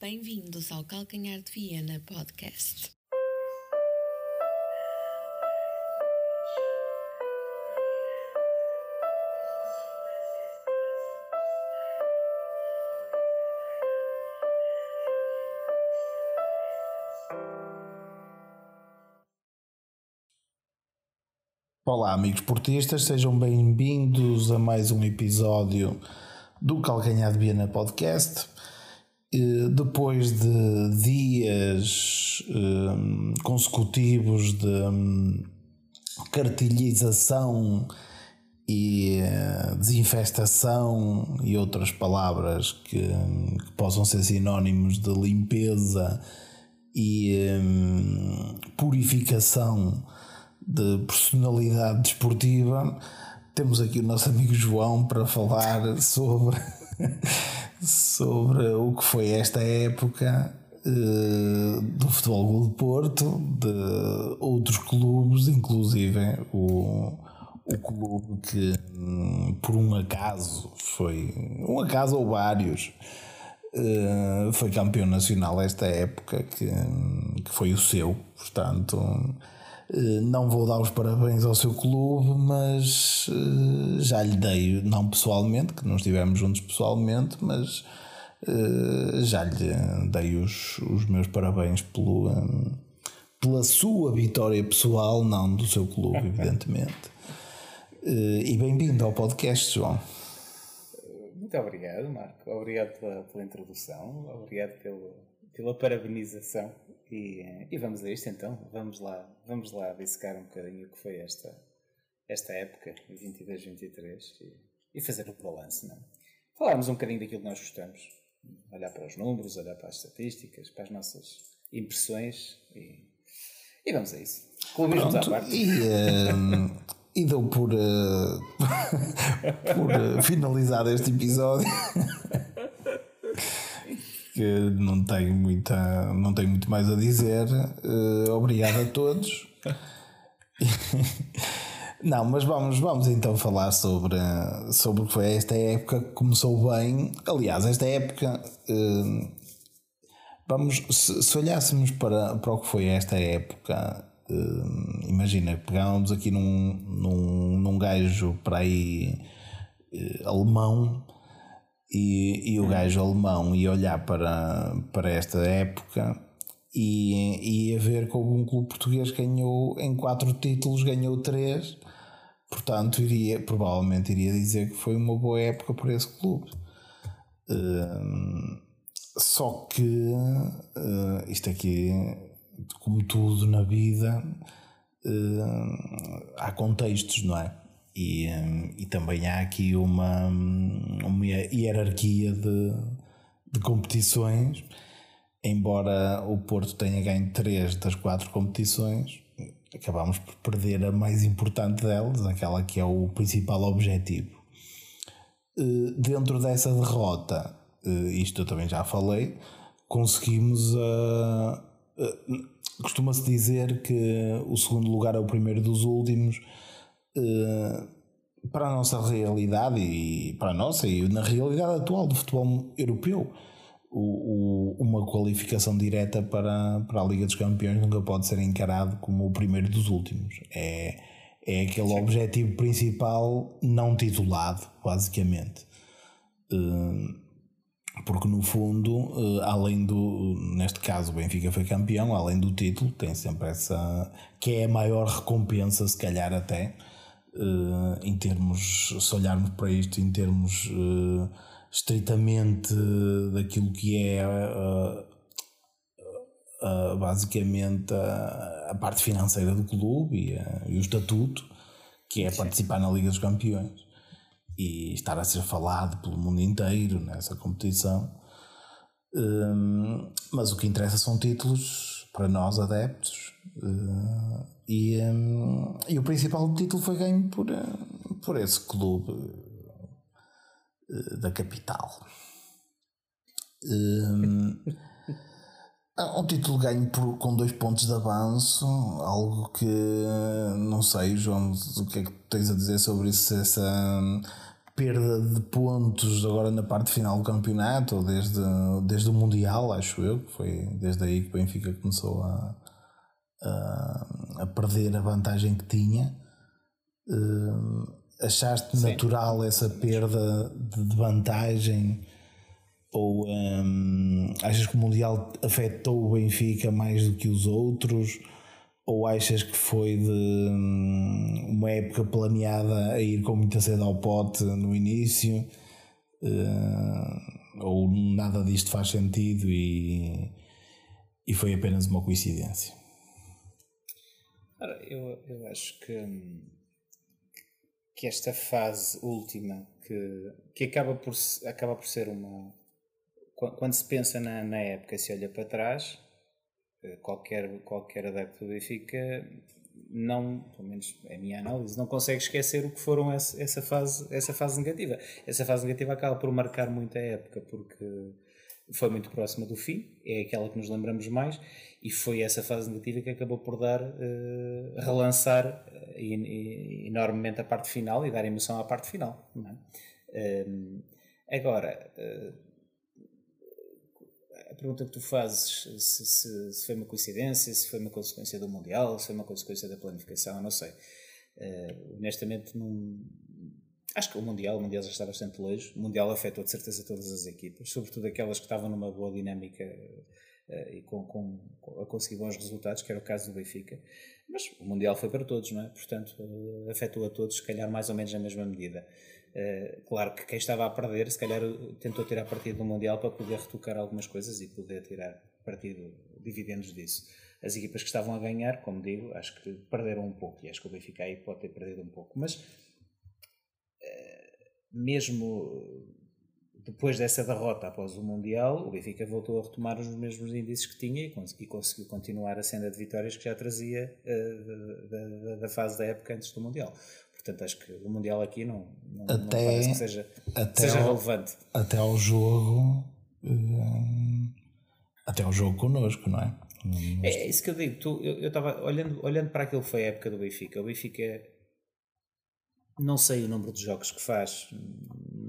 Bem-vindos ao Calcanhar de Viena Podcast. Olá, amigos portistas, sejam bem-vindos a mais um episódio do Calcanhar de Viena Podcast. Depois de dias um, consecutivos de um, cartilhização e uh, desinfestação e outras palavras que, que, possam ser sinónimos de limpeza e um, purificação de personalidade desportiva, temos aqui o nosso amigo João para falar sobre, sobre o que foi esta época uh, do Futebol Clube de Porto, de outros clubes, inclusive o, o clube que hum, por um acaso foi um acaso ou vários uh, foi campeão nacional esta época que, que foi o seu, portanto eh, não vou dar os parabéns ao seu clube, mas eh, já lhe dei, não pessoalmente, que não estivemos juntos pessoalmente, mas eh, já lhe dei os, os meus parabéns pelo, pela sua vitória pessoal, não do seu clube, evidentemente. E bem-vindo ao podcast, João. Muito obrigado, Marco. Obrigado pela, pela introdução, obrigado pelo, pela parabenização e, e, vamos a isto então, vamos lá, vamos lá dissecar um bocadinho o que foi esta, esta época, 22-23, e, e, fazer o balanço, não é? Falarmos um bocadinho daquilo que nós gostamos, olhar para os números, olhar para as estatísticas, para as nossas impressões e, e vamos a isso. Clubismos à parte. E, um, e dou por, uh, por uh, finalizado este episódio. que não tenho, muita, não tenho muito mais a dizer. Uh, obrigado a todos. não, mas vamos, vamos então falar sobre, sobre o que foi esta época que começou bem. Aliás, esta época. Uh, vamos, se, se, olhássemos para, para o que foi esta época, uh, imagina, pegávamos aqui num, num, num gajo para aí alemão e, e o gajo alemão ia olhar para, para esta época e ia ver como um clube português ganhou em quatro títulos, ganhou três, portanto iria, provavelmente iria dizer que foi uma boa época para esse clube. Uh, só que uh, isto aqui, como tudo na vida, uh, há contextos, não é? E, hum, e também há aqui uma, uma hierarquia de, de competições. Embora o Porto tenha ganho três das quatro competições, acabamos por perder a mais importante delas, aquela que é o principal objetivo. Eh, dentro dessa derrota, eh, isto eu também já falei, conseguimos a. Costuma-se dizer que o segundo lugar é o primeiro dos últimos eh, para a nossa realidade e para a nossa e na realidade atual do futebol europeu. O, o, uma qualificação direta para, para a Liga dos Campeões nunca pode ser encarado como o primeiro dos últimos. É, é aquele Sim. objetivo principal não titulado, basicamente. Uh, porque no fundo, uh, além do, neste caso o Benfica foi campeão, além do título, tem sempre essa, que é a maior recompensa, se calhar até, uh, em termos, se olharmos para isto em termos uh, estritamente daquilo que é uh, basicamente a, a, parte financeira do clube e, e o estatuto, que é Sim. participar na Liga dos Campeões e estar a ser falado pelo mundo inteiro nessa competição. Um, mas o que interessa são títulos para nós adeptos. Uh, e, um, e o principal título foi ganho por, por esse clube uh, da capital. Um, um título ganho por, com dois pontos de avanço, algo que não sei, João, o que é que tens a dizer sobre isso? Essa, perda de pontos agora na parte final do campeonato, desde, desde o Mundial, acho eu, que foi desde aí que o Benfica começou a, a, a perder a vantagem que tinha. Uh, achaste Sim. natural essa perda de, vantagem? Ou um, achas que o Mundial afetou o Benfica mais do que os outros? Ou achas que foi de hum, uma época planeada a ir com muita sede ao pote no início? Uh, ou nada disto faz sentido e, e foi apenas uma coincidência? Ora, eu, eu acho que, que esta fase última, que, que acaba, por, acaba por ser uma. Quando se pensa na, na época, se olha para trás, eh, qualquer, qualquer adepto do Benfica não, pelo menos é a minha análise, não consegue esquecer o que foram essa, essa, fase, essa fase negativa. Essa fase negativa acaba por marcar muito a época, porque foi muito próxima do fim, é aquela que nos lembramos mais, e foi essa fase negativa que acabou por dar, uh, relançar uh, enormemente a parte final e dar emoção à parte final. É? Uh, agora, pergunta que tu fazes, se, se, se, foi uma coincidência, se foi uma consequência do Mundial, se foi uma consequência da planificação, não sei. Uh, honestamente, não, acho que o Mundial, o Mundial já está bastante longe. O Mundial afetou de certeza todas as equipas, sobretudo aquelas que estavam numa boa dinâmica uh, e com, com, a conseguir bons resultados, que era o caso do Benfica. Mas o Mundial foi para todos, não é? Portanto, uh, afetou a todos, se calhar mais ou menos na mesma medida. Uh, claro que quem estava a perder, se calhar tentou tirar partido do Mundial para poder retocar algumas coisas e poder tirar partido, dividendos disso. As equipas que estavam a ganhar, como digo, acho que perderam um pouco e acho que o Benfica aí pode ter perdido um pouco. Mas, mesmo depois dessa derrota após o Mundial, o Benfica voltou a retomar os mesmos índices que tinha e, cons e conseguiu continuar a senda de vitórias que já trazia uh, da, da, da, fase da época antes do Mundial. Portanto, acho que o Mundial aqui não, não, até, não parece que seja, até seja ao, relevante. Até ao jogo. Hum, até ao jogo connosco, não é? É, é isso que eu digo. Tu, eu estava olhando, olhando para aquilo que foi a época do Benfica. O Benfica não sei o número de jogos que faz,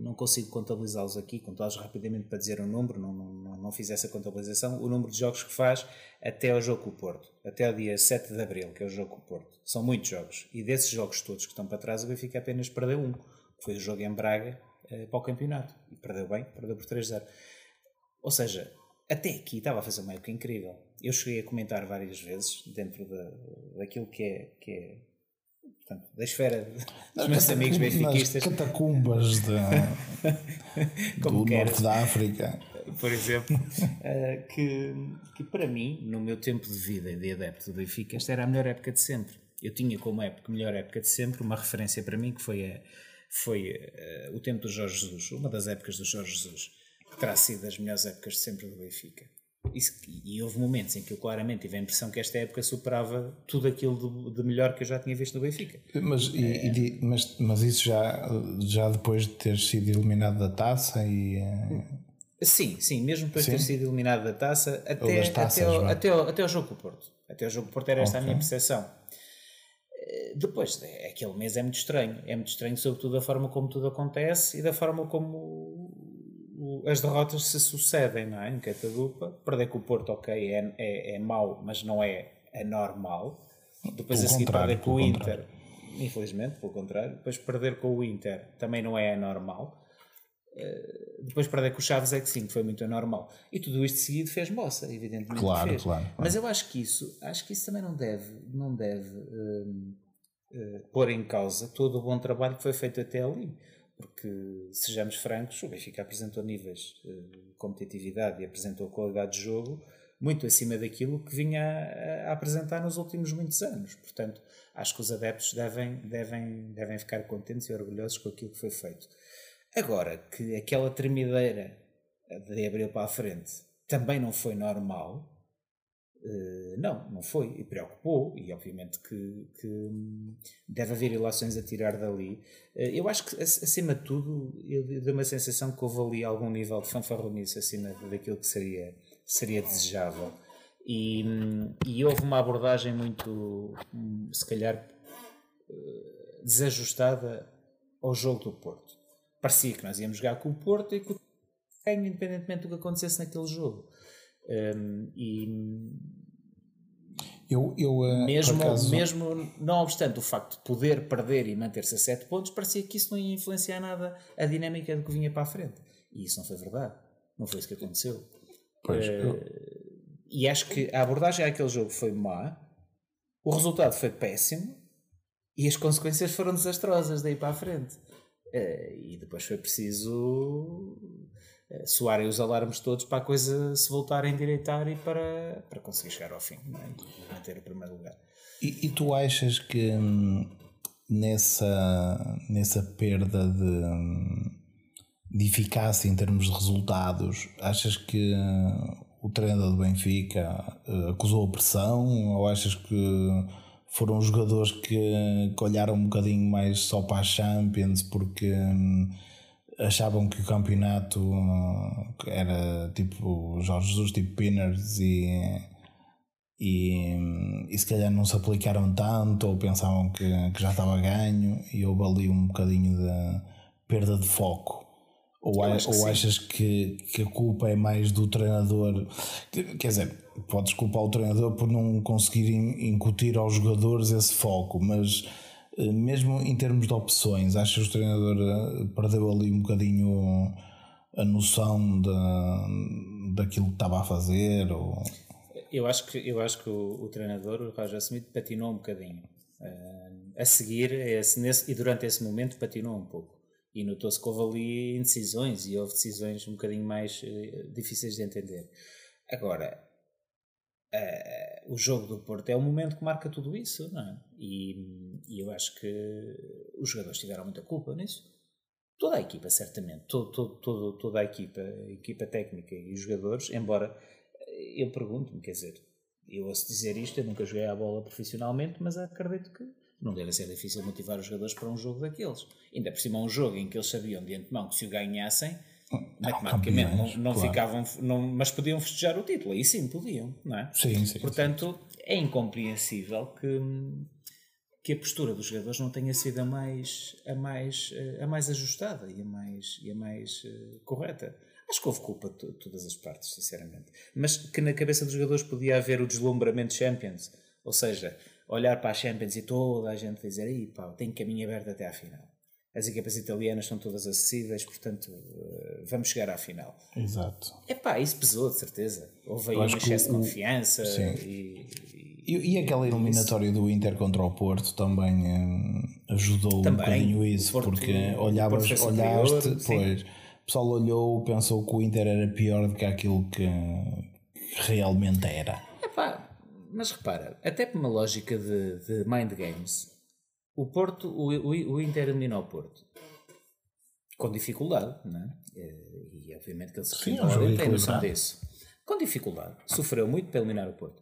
não consigo contabilizá-los aqui, contá-los rapidamente para dizer um número, não, não, não fiz essa contabilização. O número de jogos que faz até ao jogo com o Porto, até ao dia 7 de Abril, que é o jogo com o Porto. São muitos jogos. E desses jogos todos que estão para trás, o Benfica apenas perdeu um, que foi o jogo em Braga eh, para o campeonato. E perdeu bem, perdeu por 3-0. Ou seja, até aqui estava a fazer uma época incrível. Eu cheguei a comentar várias vezes, dentro da, daquilo que é, que é portanto, da esfera dos meus amigos benfiquistas. catacumbas de, do norte da África. Por exemplo, uh, que, que para mim, no meu tempo de vida de adepto do Benfica, esta era a melhor época de sempre. Eu tinha como época, melhor época de sempre, uma referência para mim que foi, a, foi uh, o tempo do Jorge Jesus, uma das épocas do Jorge Jesus, que terá sido das melhores épocas de sempre do Benfica. Isso, e houve momentos em que eu claramente tive a impressão que esta época superava tudo aquilo de, de melhor que eu já tinha visto no Benfica. Mas, é. e, mas, mas isso já, já depois de ter sido eliminado da taça e. Eh, sim, sim, mesmo depois sim? de ter sido eliminado da taça, até, taças, até, ao, até, ao, até ao jogo com o Porto. Até ao jogo com o Porto era esta okay. a minha percepção. Eh, depois, aquele mês é muito estranho. É muito estranho, sobretudo, da forma como tudo acontece e da forma como as derrotas se sucedem, não é? Em Catadupa. Perder com o Porto, ok, é, é, é mau, mas não é anormal. Depois pelo a seguir perder com o Inter, infelizmente, pelo contrário. Depois perder com o Inter também não é anormal. Uh, depois perder com o Chaves é que sim, que foi muito anormal. E tudo isto seguido fez moça, evidentemente. Claro, claro, claro, Mas eu acho que isso, acho que isso também não deve, não deve uh, uh, pôr em causa todo o bom trabalho que foi feito até ali porque, sejamos francos, o Benfica apresentou níveis de competitividade e apresentou qualidade de jogo muito acima daquilo que vinha a, apresentar nos últimos muitos anos. Portanto, acho que os adeptos devem, devem, devem ficar contentes e orgulhosos com aquilo que foi feito. Agora, que aquela tremideira de abril para a frente também não foi normal, não, não foi, e preocupou, e obviamente que, que deve haver ilações a tirar dali. Uh, eu acho que, acima de tudo, eu dei uma sensação que houve ali algum nível de fanfarronice acima daquilo que seria, seria desejável. E, e houve uma abordagem muito, se calhar, uh, desajustada ao jogo do Porto. parecia que nós íamos jogar com o Porto e que o independentemente do que acontecesse naquele jogo. Um, e eu, eu, uh, mesmo, acaso... mesmo não obstante o facto de poder perder e manter-se a 7 pontos, parecia que isso não ia influenciar nada a dinâmica do que vinha para a frente. E isso não foi verdade. Não foi isso que aconteceu. Pois, uh, eu... E acho que a abordagem àquele jogo foi má, o resultado foi péssimo e as consequências foram desastrosas daí para a frente. Uh, e depois foi preciso soarem os alarmes todos para a coisa se voltar a endireitar e para, para conseguir chegar ao fim é? e manter o primeiro lugar. E, e tu achas que hum, nessa, nessa perda de, hum, de eficácia em termos de resultados, achas que hum, o treinador do Benfica uh, acusou a pressão ou achas que foram jogadores que, que, olharam um bocadinho mais só para a Champions porque hum, achavam que o campeonato era tipo Jorge Jesus, tipo Pinners e, e, e se calhar não se aplicaram tanto ou pensavam que, que já estava ganho e houve ali um bocadinho de perda de foco. Ou, ou achas que, que a culpa é mais do treinador? Quer dizer, podes culpar o treinador por não conseguir incutir aos jogadores esse foco, mas mesmo em termos de opções, achas que o treinador eh, perdeu ali um bocadinho a noção de, daquilo que estava a fazer? Ou... Eu acho que, eu acho que o, o treinador, o Roger Smith, patinou um bocadinho. Uh, a seguir, esse, nesse, e durante esse momento, patinou um pouco. E notou-se que houve ali indecisões e houve decisões um bocadinho mais uh, difíceis de entender. Agora, uh, o jogo do Porto é o momento que marca tudo isso, não é? E, e, eu acho que os jogadores tiveram muita culpa nisso. Toda a equipa, certamente. Todo, todo, todo, toda a equipa, a equipa técnica e os jogadores, embora eh, eu pergunto-me, quer dizer, eu ouço dizer isto, eu nunca joguei a bola profissionalmente, mas acredito que não deve ser difícil motivar os jogadores para um jogo daqueles. Ainda por cima, um jogo em que eles sabiam de antemão que se o ganhassem, matematicamente não, não claro. ficavam, não, mas podiam festejar o título, aí sim podiam, não é? Sim, sim. Portanto, sim. é incompreensível que, que a postura dos jogadores não tenha sido a mais, a mais, a mais ajustada e a mais, e a mais uh, correta. Acho que houve culpa de todas as partes, sinceramente. Mas que na cabeça dos jogadores podia haver o deslumbramento Champions, ou seja, olhar para a Champions e toda a gente dizer aí pá, tem caminho aberto até à final. As equipas italianas são todas acessíveis, portanto eh, vamos chegar à final. Exato. É pá, isso pesou de certeza. Houve aí um excesso de confiança e, e, e, aquela eliminatória do Inter contra o Porto também hum, ajudou também, um bocadinho isso, Porto, porque olhavas, olhaste, pois, o pessoal olhou, pensou que o Inter era pior do que aquilo que, realmente era. É pá, mas repara, até por uma lógica de, de mind games, o Porto, o, o, o Inter eliminou o Porto. Com dificuldade, não é? E obviamente que ele se ele tem noção disso. Com dificuldade. Sofreu muito para eliminar o Porto.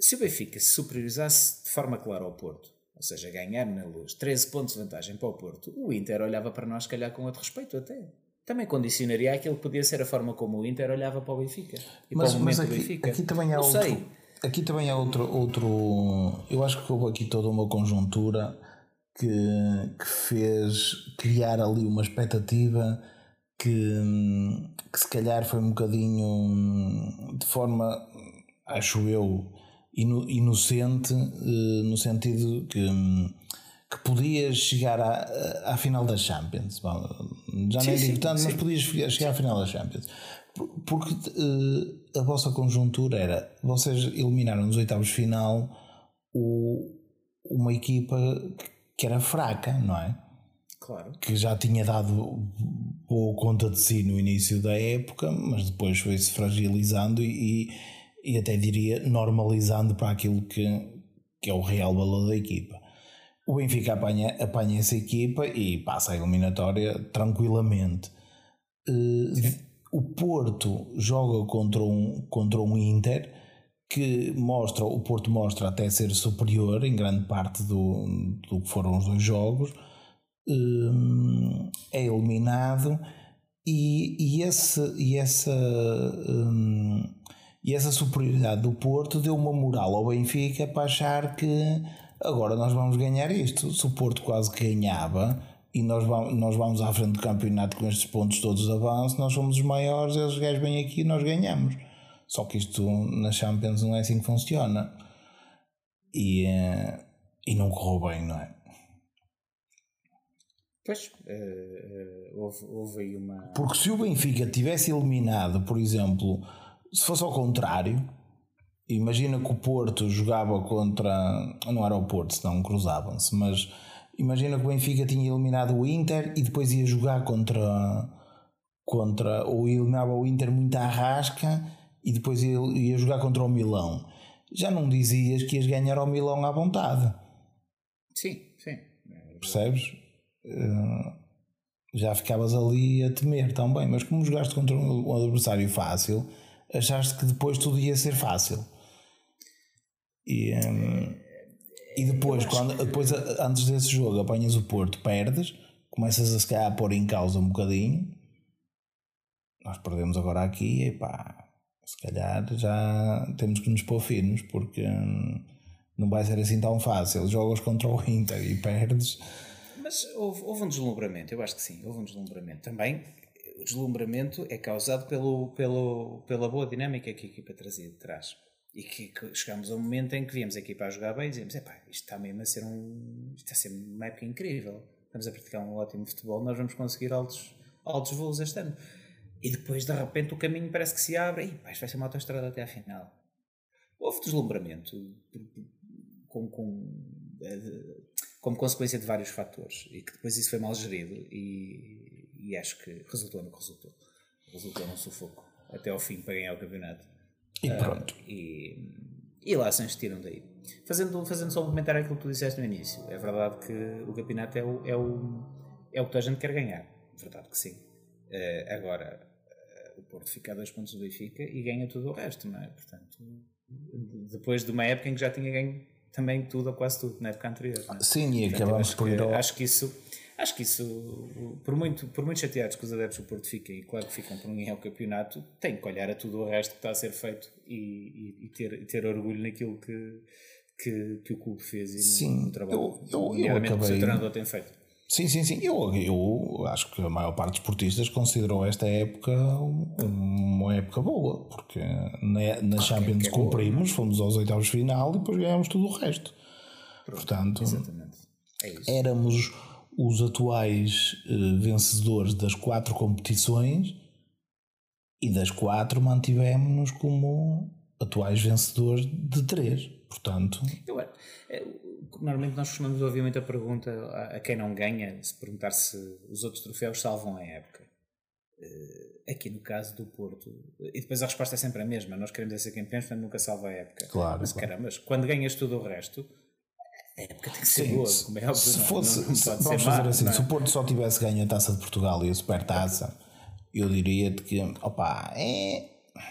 Se o Benfica se superiorizasse de forma clara ao Porto, ou seja, ganhar na luz 13 pontos de vantagem para o Porto, o Inter olhava para nós, calhar, com outro respeito até. Também condicionaria aquilo que podia ser a forma como o Inter olhava para o Benfica. E mas, para o mas aqui, Benfica. aqui também há outro, sei aqui também há outro, outro. Eu acho que houve aqui toda uma conjuntura que, que fez criar ali uma expectativa que, que se calhar foi um bocadinho de forma, acho eu, inocente, eh, no sentido que, que podias chegar à, à final da Champions. Já sim, nem digo tanto, mas podias chegar à final da Champions. Porque uh, a vossa conjuntura era vocês eliminaram nos oitavos de final o, uma equipa que era fraca, não é? Claro. Que já tinha dado boa conta de si no início da época, mas depois foi-se fragilizando e, e, até diria normalizando para aquilo que, que é o real valor da equipa. O Benfica apanha, apanha essa equipa e passa a eliminatória tranquilamente. Uh, o Porto joga contra um, contra um Inter que mostra, o Porto mostra até ser superior em grande parte do, do que foram os dois jogos, hum, é eliminado e, e, esse, e, essa, hum, e essa superioridade do Porto deu uma moral ao Benfica para achar que agora nós vamos ganhar isto. Se o Porto quase ganhava, e nós vamos, nós vamos à frente do campeonato com estes pontos todos de avanço, nós somos os maiores, eles gajos vêm aqui e nós ganhamos. Só que isto na Champions não é assim que funciona. E, eh, e não correu bem, não é? Pois, uh, uh, houve, houve aí uma. Porque se o Benfica tivesse eliminado, por exemplo, se fosse ao contrário, imagina que o Porto jogava contra. Não era o Porto, senão cruzavam-se, mas imagina que o Benfica tinha eliminado o Inter e depois ia jogar contra. contra ou eliminava o Inter muito à rasca e depois ia, ia jogar contra o Milão. Já não dizias que ias ganhar ao Milão à vontade. Sim, sim. Percebes? Uh, já ficavas ali a temer também, mas como jogaste contra um adversário fácil, achaste que depois tudo ia ser fácil. E, um, e depois, quando, depois, antes desse jogo, apanhas o Porto, perdes, começas a se calhar a pôr em causa um bocadinho. Nós perdemos agora aqui, e pá, se calhar já temos que nos pôr finos, porque hum, não vai ser assim tão fácil. Jogas contra o Inter e perdes. Mas houve, houve um deslumbramento, eu acho que sim, houve um deslumbramento. Também o deslumbramento é causado pelo, pelo, pela boa dinâmica que a equipa trazia de trás. E que, que chegámos a um momento em que víamos a equipa a jogar bem e dizíamos: epá, isto está mesmo a ser um. Isto está a ser uma época incrível. Estamos a praticar um ótimo futebol, nós vamos conseguir altos, altos voos este ano. E depois, de repente, o caminho parece que se abre e pá, isto vai ser uma autoestrada até à final. Houve deslumbramento com, com, eh, como consequência de vários fatores e que depois isso foi mal gerido e, e acho que resultou no que resultou. Resultou num sufoco até ao fim para ganhar o campeonato. E pronto. Uh, e, e lá se enchiram daí. Fazendo, fazendo só um comentário àquilo que tu disseste no início, é verdade que o campeonato é o, é o, é o que toda a gente quer ganhar. Verdade que sim. Uh, agora, uh, o Porto fica a dois pontos do Benfica e ganha tudo o resto, não é? Portanto, depois de uma época em que já tinha ganho também tudo ou quase tudo na época anterior. É? Sim, e acabamos por ir ao... Acho que isso Acho que isso, por muito, por muito chateados que os adeptos do Porto fiquem, e claro que ficam por ninguém ao campeonato, tem que olhar a tudo o resto que está a ser feito e, e, e ter, e ter orgulho naquilo que, que, que o clube fez e sim, no, no trabalho eu, eu, eu acabei... que o seu treinador tem feito. Sim, sim, sim. Eu, eu acho que a maior parte dos esportistas considerou esta época uma época boa, porque na, na Champions é cumprimos, boa. fomos aos oitavos de final e depois ganhamos tudo o resto. Pronto, Portanto, é éramos os atuais uh, vencedores das quatro competições e das quatro mantivemos-nos como atuais vencedores de três. Portanto, eu, é, normalmente nós costumamos ouvir muita pergunta a, a, quem não ganha, se perguntar se os outros troféus salvam a época. Uh, aqui no caso do Porto, e depois a resposta é sempre a mesma: nós queremos ser campeões, portanto nunca salva a época. Claro, mas claro. caramba, quando ganhas tudo o resto a época tem que ser Sim, boa, como é óbvio. Se não, fosse, não, não se, vamos fazer má, assim, é? se o Porto só tivesse ganho a taça de Portugal e a supertaça, eu diria-te que, opa, é.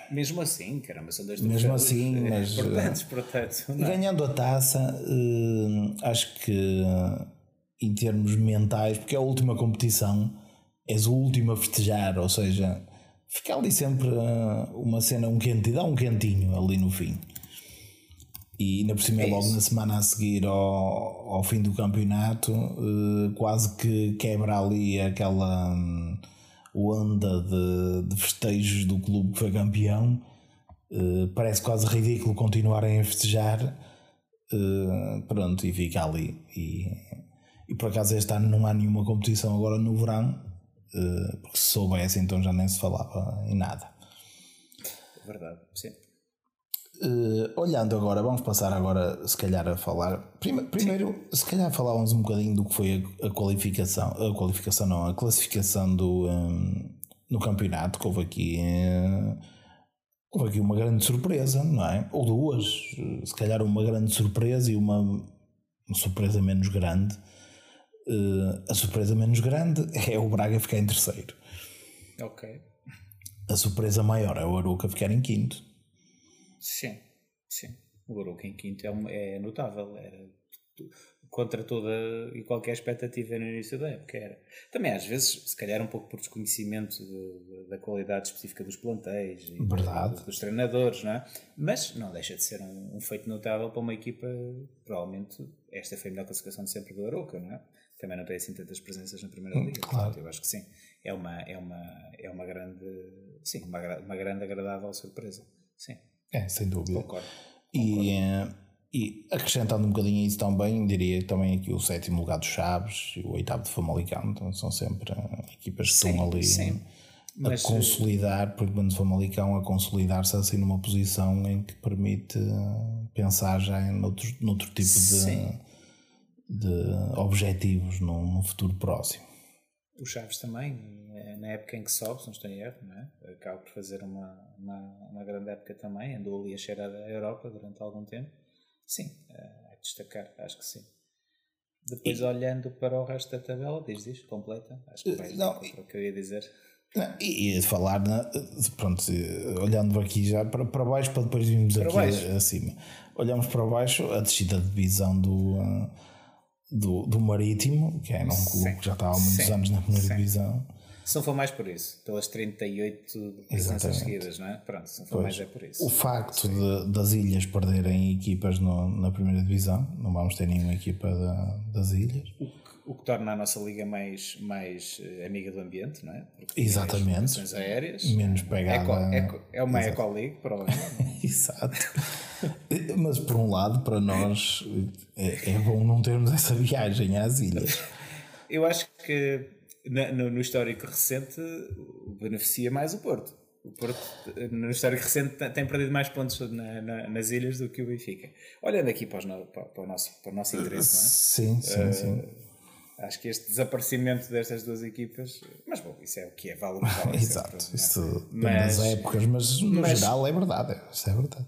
Mesmo assim, caramba, são dois Mesmo assim, mas. Portanto, portanto, ganhando a taça, uh, acho que em termos mentais, porque é a última competição, és o último a festejar, ou seja, fica ali sempre uh, uma cena, um quentinho, dá um quentinho ali no fim e ainda por cima é logo na semana a seguir ao, ao fim do campeonato uh, quase que quebra ali aquela um, onda de, de, festejos do clube que foi campeão. Uh, parece quase ridículo continuarem a festejar. Uh, pronto e fica ali. E, e por acaso este ano não há nenhuma competição agora no verão. Porque se soubesse então já nem se falava em nada. Verdade, sim Uh, olhando agora, vamos passar agora, se calhar, a falar. Prima, primeiro, Sim. se calhar, falávamos um bocadinho do que foi a, a, qualificação, a qualificação, não, a classificação do, um, no campeonato, que houve aqui. Uh, houve aqui uma grande surpresa, não é? Ou duas, se calhar, uma grande surpresa e uma, uma surpresa menos grande. Uh, a surpresa menos grande é o Braga ficar em terceiro. Ok. A surpresa maior é o Aruca ficar em quinto. Sim, sim. O em quinto é, é notável. Era contra toda e qualquer expectativa no início da época. Era. Também às vezes, se calhar um pouco por desconhecimento de, de, da qualidade específica dos plantéis e Verdade. dos treinadores, não é? Mas não deixa de ser um, um, feito notável para uma equipa, provavelmente, esta foi a melhor classificação de sempre do Aroca, não é? também não tem assim tantas presenças na primeira liga. Hum, claro. Portanto, eu acho que sim. É uma, é uma, é uma grande, sim, uma, uma grande agradável surpresa. Sim, É, sem dúvida. concordo. E, eh, e acrescentando um bocadinho isso também, diria também aqui o sétimo lugar dos Chaves e o oitavo de Famalicão então são sempre eh, equipas que estão ali sim. a Mas, consolidar, por menos o Famalicão, a consolidar-se assim numa posição em que permite eh, pensar já em outro, noutro tipo de, Sim. de objetivos num futuro próximo. O Chaves também, eh, na época em que sobe, se não estou em erro, não é? acaba por fazer uma, uma, uma grande época também, andou ali a cheirar a Europa durante algum tempo. Sim, que destacar, acho que sim. Depois, olhando para o resto da tabela, diz, diz, completa. Acho que vais não, para o que eu ia dizer. Não, E, e falar, na, pronto, olhando aqui já para, para baixo, para depois virmos aqui baixo. acima. Olhamos para baixo, a descida de divisão do, eh, do, do Marítimo, que era um clube Sim. que já estava há muitos Sim. anos na primeira Sim. divisão. Se não for mais por isso, pelas 38 presenças seguidas, não é? Pronto, se não for mais é por isso. O facto de- das ilhas perderem equipas no- na primeira divisão, não vamos ter nenhuma equipa da- das ilhas. O que, o que torna a nossa liga mais, mais eh, amiga do ambiente, não é? Porque Exatamente. aéreas. Menos pegada. Eco- eco- é uma eco-league, provavelmente. Exato. Mas por um lado, para nós, é, é bom não termos essa viagem às ilhas. Eu acho que no, no histórico recente beneficia mais o Porto. O Porto, no histórico recente, tem- perdido mais pontos na- na- nas ilhas do que o Benfica. Olhando aqui para, os para- para o, nosso, para o nosso interesse, Sim, sim, sim. não é? Acho que este desaparecimento destas duas equipas. Mas bom, isso é o que é, vale o que vale. Exato. não é? Isso Mas- das épocas, mas no mas- geral é verdade. Isso é verdade.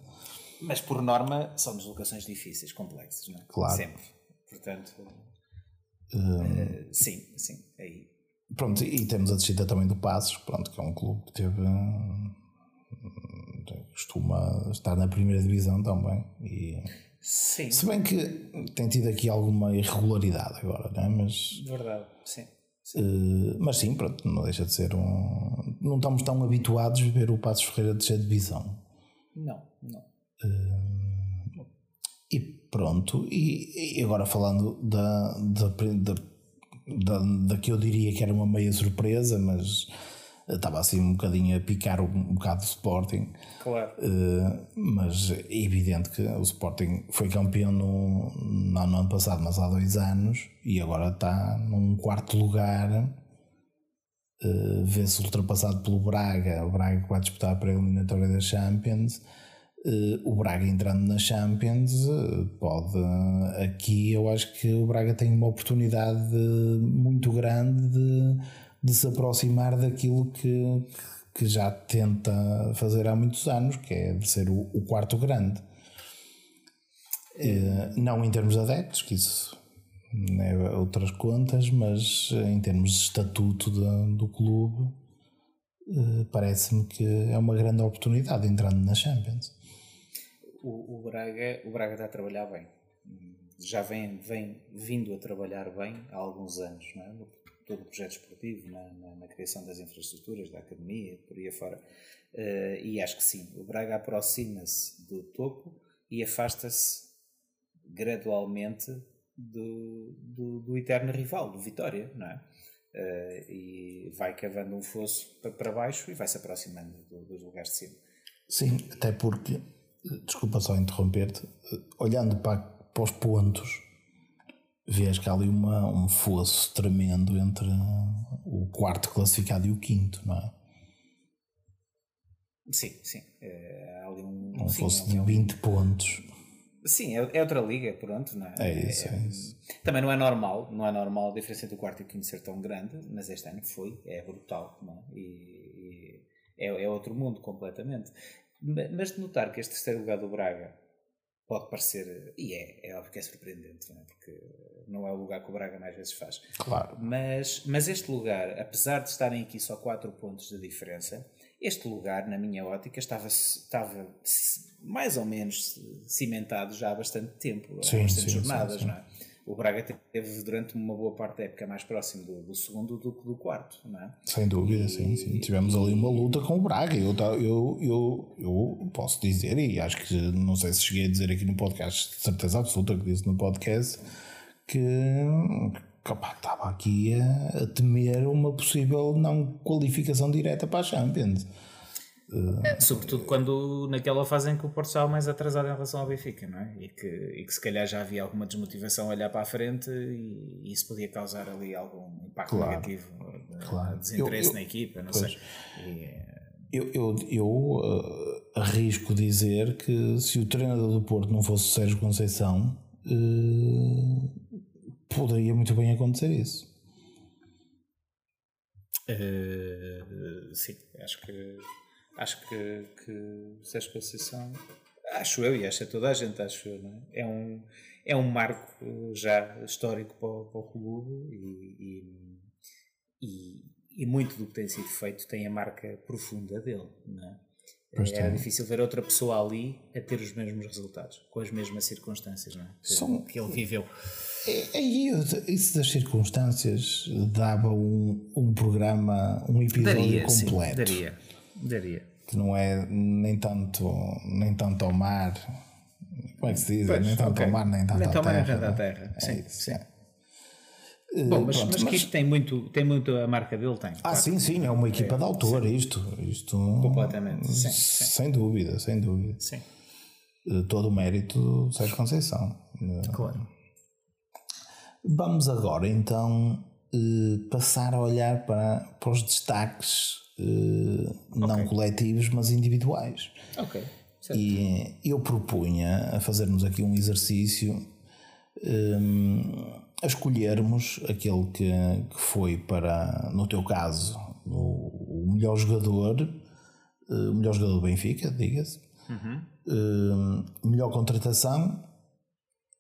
Mas por norma são deslocações difíceis, complexas, não é? Claro. Sempre. Portanto, eh, sim, sim. Aí. Pronto, e temos a descida também do Passos, pronto, que é um clube que teve. hum, costuma estar na primeira divisão também. E, Sim, se bem que tem tido aqui alguma irregularidade agora, não é? Mas, verdade. Sim. eh, mas sim, pronto, não deixa de ser um. Não estamos tão habituados a ver o Passos Ferreira descer de divisão. Não, não. E pronto, e, e agora falando da, da, da, da, da que eu diria que era uma meia surpresa, mas estava assim um bocadinho a picar um, um bocado do Sporting, Claro. Eh, mas é evidente que o Sporting foi campeão no, não no ano passado, mas há dois anos, e agora está num quarto lugar, eh, vê-se ultrapassado pelo Braga, o Braga que vai disputar para a eliminatória da Champions. Eh, o Braga entrando na Champions eh, pode aqui eu acho que o Braga tem uma oportunidade muito grande de, de se aproximar daquilo que, que já tenta fazer há muitos anos, que é de ser o, o quarto grande. Eh, não em termos de adeptos, que isso é outras contas, mas em termos de estatuto do clube, parece-me que é uma grande oportunidade entrando na Champions. O, o, Braga, o Braga está a trabalhar bem. Já vem, vem vindo a trabalhar bem há alguns anos, não é? No, todo o projeto esportivo, na, na, na criação das infraestruturas, da academia, por aí afora. Eh, e acho que sim, o Braga aproxima-se do topo e afasta-se gradualmente do, do, do eterno rival, do Vitória, não é? Eh, e vai cavando um fosso para, para baixo e vai se aproximando do- dos lugares de cima. Sim, até porque, desculpa só interromper-te, olhando para, para os pontos, vês que há ali uma, um fosso tremendo entre o quarto classificado e o quinto, não é? Sim, sim. Eh, há ali um, Um sim, fosso é de um- 20 pontos. Sim, é, é outra liga, pronto, não é? É isso, é isso. Também não é normal, não é normal a diferença entre o quarto e o quinto ser tão grande, mas este ano foi, é brutal, não é? E, e é, é outro mundo completamente. Ma- Mas de notar que este terceiro lugar do Braga pode parecer, e é, é óbvio que é surpreendente, não é? Porque não é o lugar que o Braga mais vezes faz. Claro. Mas, mas este lugar, apesar de estarem aqui só 4 pontos de diferença, este lugar, na minha ótica, estava, estava mais ou menos cimentado já há bastante tempo, há Sim, bastantes sim, jornadas, sim. não é? O Braga teve durante uma boa parte da época mais próximo do, do segundo do que do quarto, não é? Sem dúvida, sim, sim. Tivemos ali uma luta com o Braga. Eu, eu, eu, eu posso dizer, e acho que não sei se cheguei a dizer aqui no podcast, de certeza absoluta que disse no podcast, que, estava aqui a, a temer uma possível não qualificação direta para a Champions. É, sobretudo quando naquela fase em que o Porto estava mais atrasado em relação ao Benfica, não é? E que, e que se calhar já havia alguma desmotivação a olhar para a frente e, isso podia causar ali algum impacto Claro. negativo, Claro. desinteresse Eu- eu- na equipa, não pois. sei. E, eh, Eu, eu, eu eh, arrisco dizer que se o treinador do Porto não fosse o Sérgio Conceição, eh, poderia muito bem acontecer isso. eh, sim, acho que acho que, que o Sérgio Conceição acho eu e acho que toda a gente acho eu, não é? É um, é um marco eh, já histórico para, o- para o clube e, e, e, e muito do que tem sido feito tem a marca profunda dele, não é? Era difícil ver outra pessoa ali a ter os mesmos resultados, com as mesmas circunstâncias, não é? Que, São- que ele viveu. É- Aí isso das circunstâncias dava um, um programa, um episódio sim, completo. daria, daria. Que não é nem tanto, nem tanto ao mar. Como é que se diz? Pois, nem tanto ok. ao mar, nem tanto Nem à tanto ao mar, nem terra. tanto à terra. É Sim, sim. é. Bom, mas, Pronto, mas, que isto tem muito, tem muito a marca dele, tem. Ah, claro. sim, sim, é uma equipa de autor, isto. isto Completamente, sim, sim. Sem dúvida, sem dúvida. Sim, Eh, Todo o mérito do Sérgio Conceição. Eh, claro. Vamos agora então eh, passar a olhar para, para os destaques eh, não Ok. coletivos, mas individuais. Ok, certo. E eu propunha a fazermos aqui um exercício hum, a escolhermos aquele que, que foi para, no teu caso, o, melhor jogador, eh, o melhor jogador do Benfica, diga-se, Hum, melhor contratação,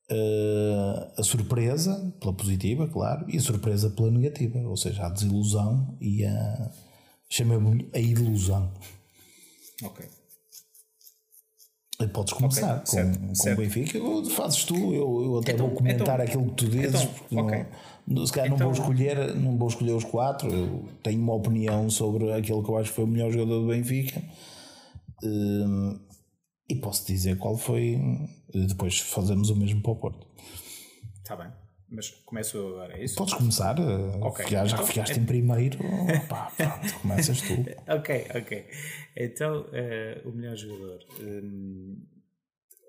eh, a surpresa pela positiva, claro, e a surpresa pela negativa, ou seja, a desilusão e a chamemos-lhe a ilusão. Ok. Podes começar Ok, com, certo, com certo. o Benfica, fazes tu, eu, eu até Então- vou comentar então- aquilo que tu dizes, então, porque ok. não, se calhar não, Então- vou escolher, não vou escolher os quatro, eu tenho uma opinião sobre aquele que eu acho que foi o melhor jogador do Benfica. Hum, e posso dizer qual foi, depois fazemos o mesmo para o Porto. Está bem. Mas começo eu agora, é isso? Podes começar, eh, Ok. já, já que Então- ficaste em primeiro, pá, pronto, começas tu. Ok, ok. Então, eh, o melhor jogador. Hum,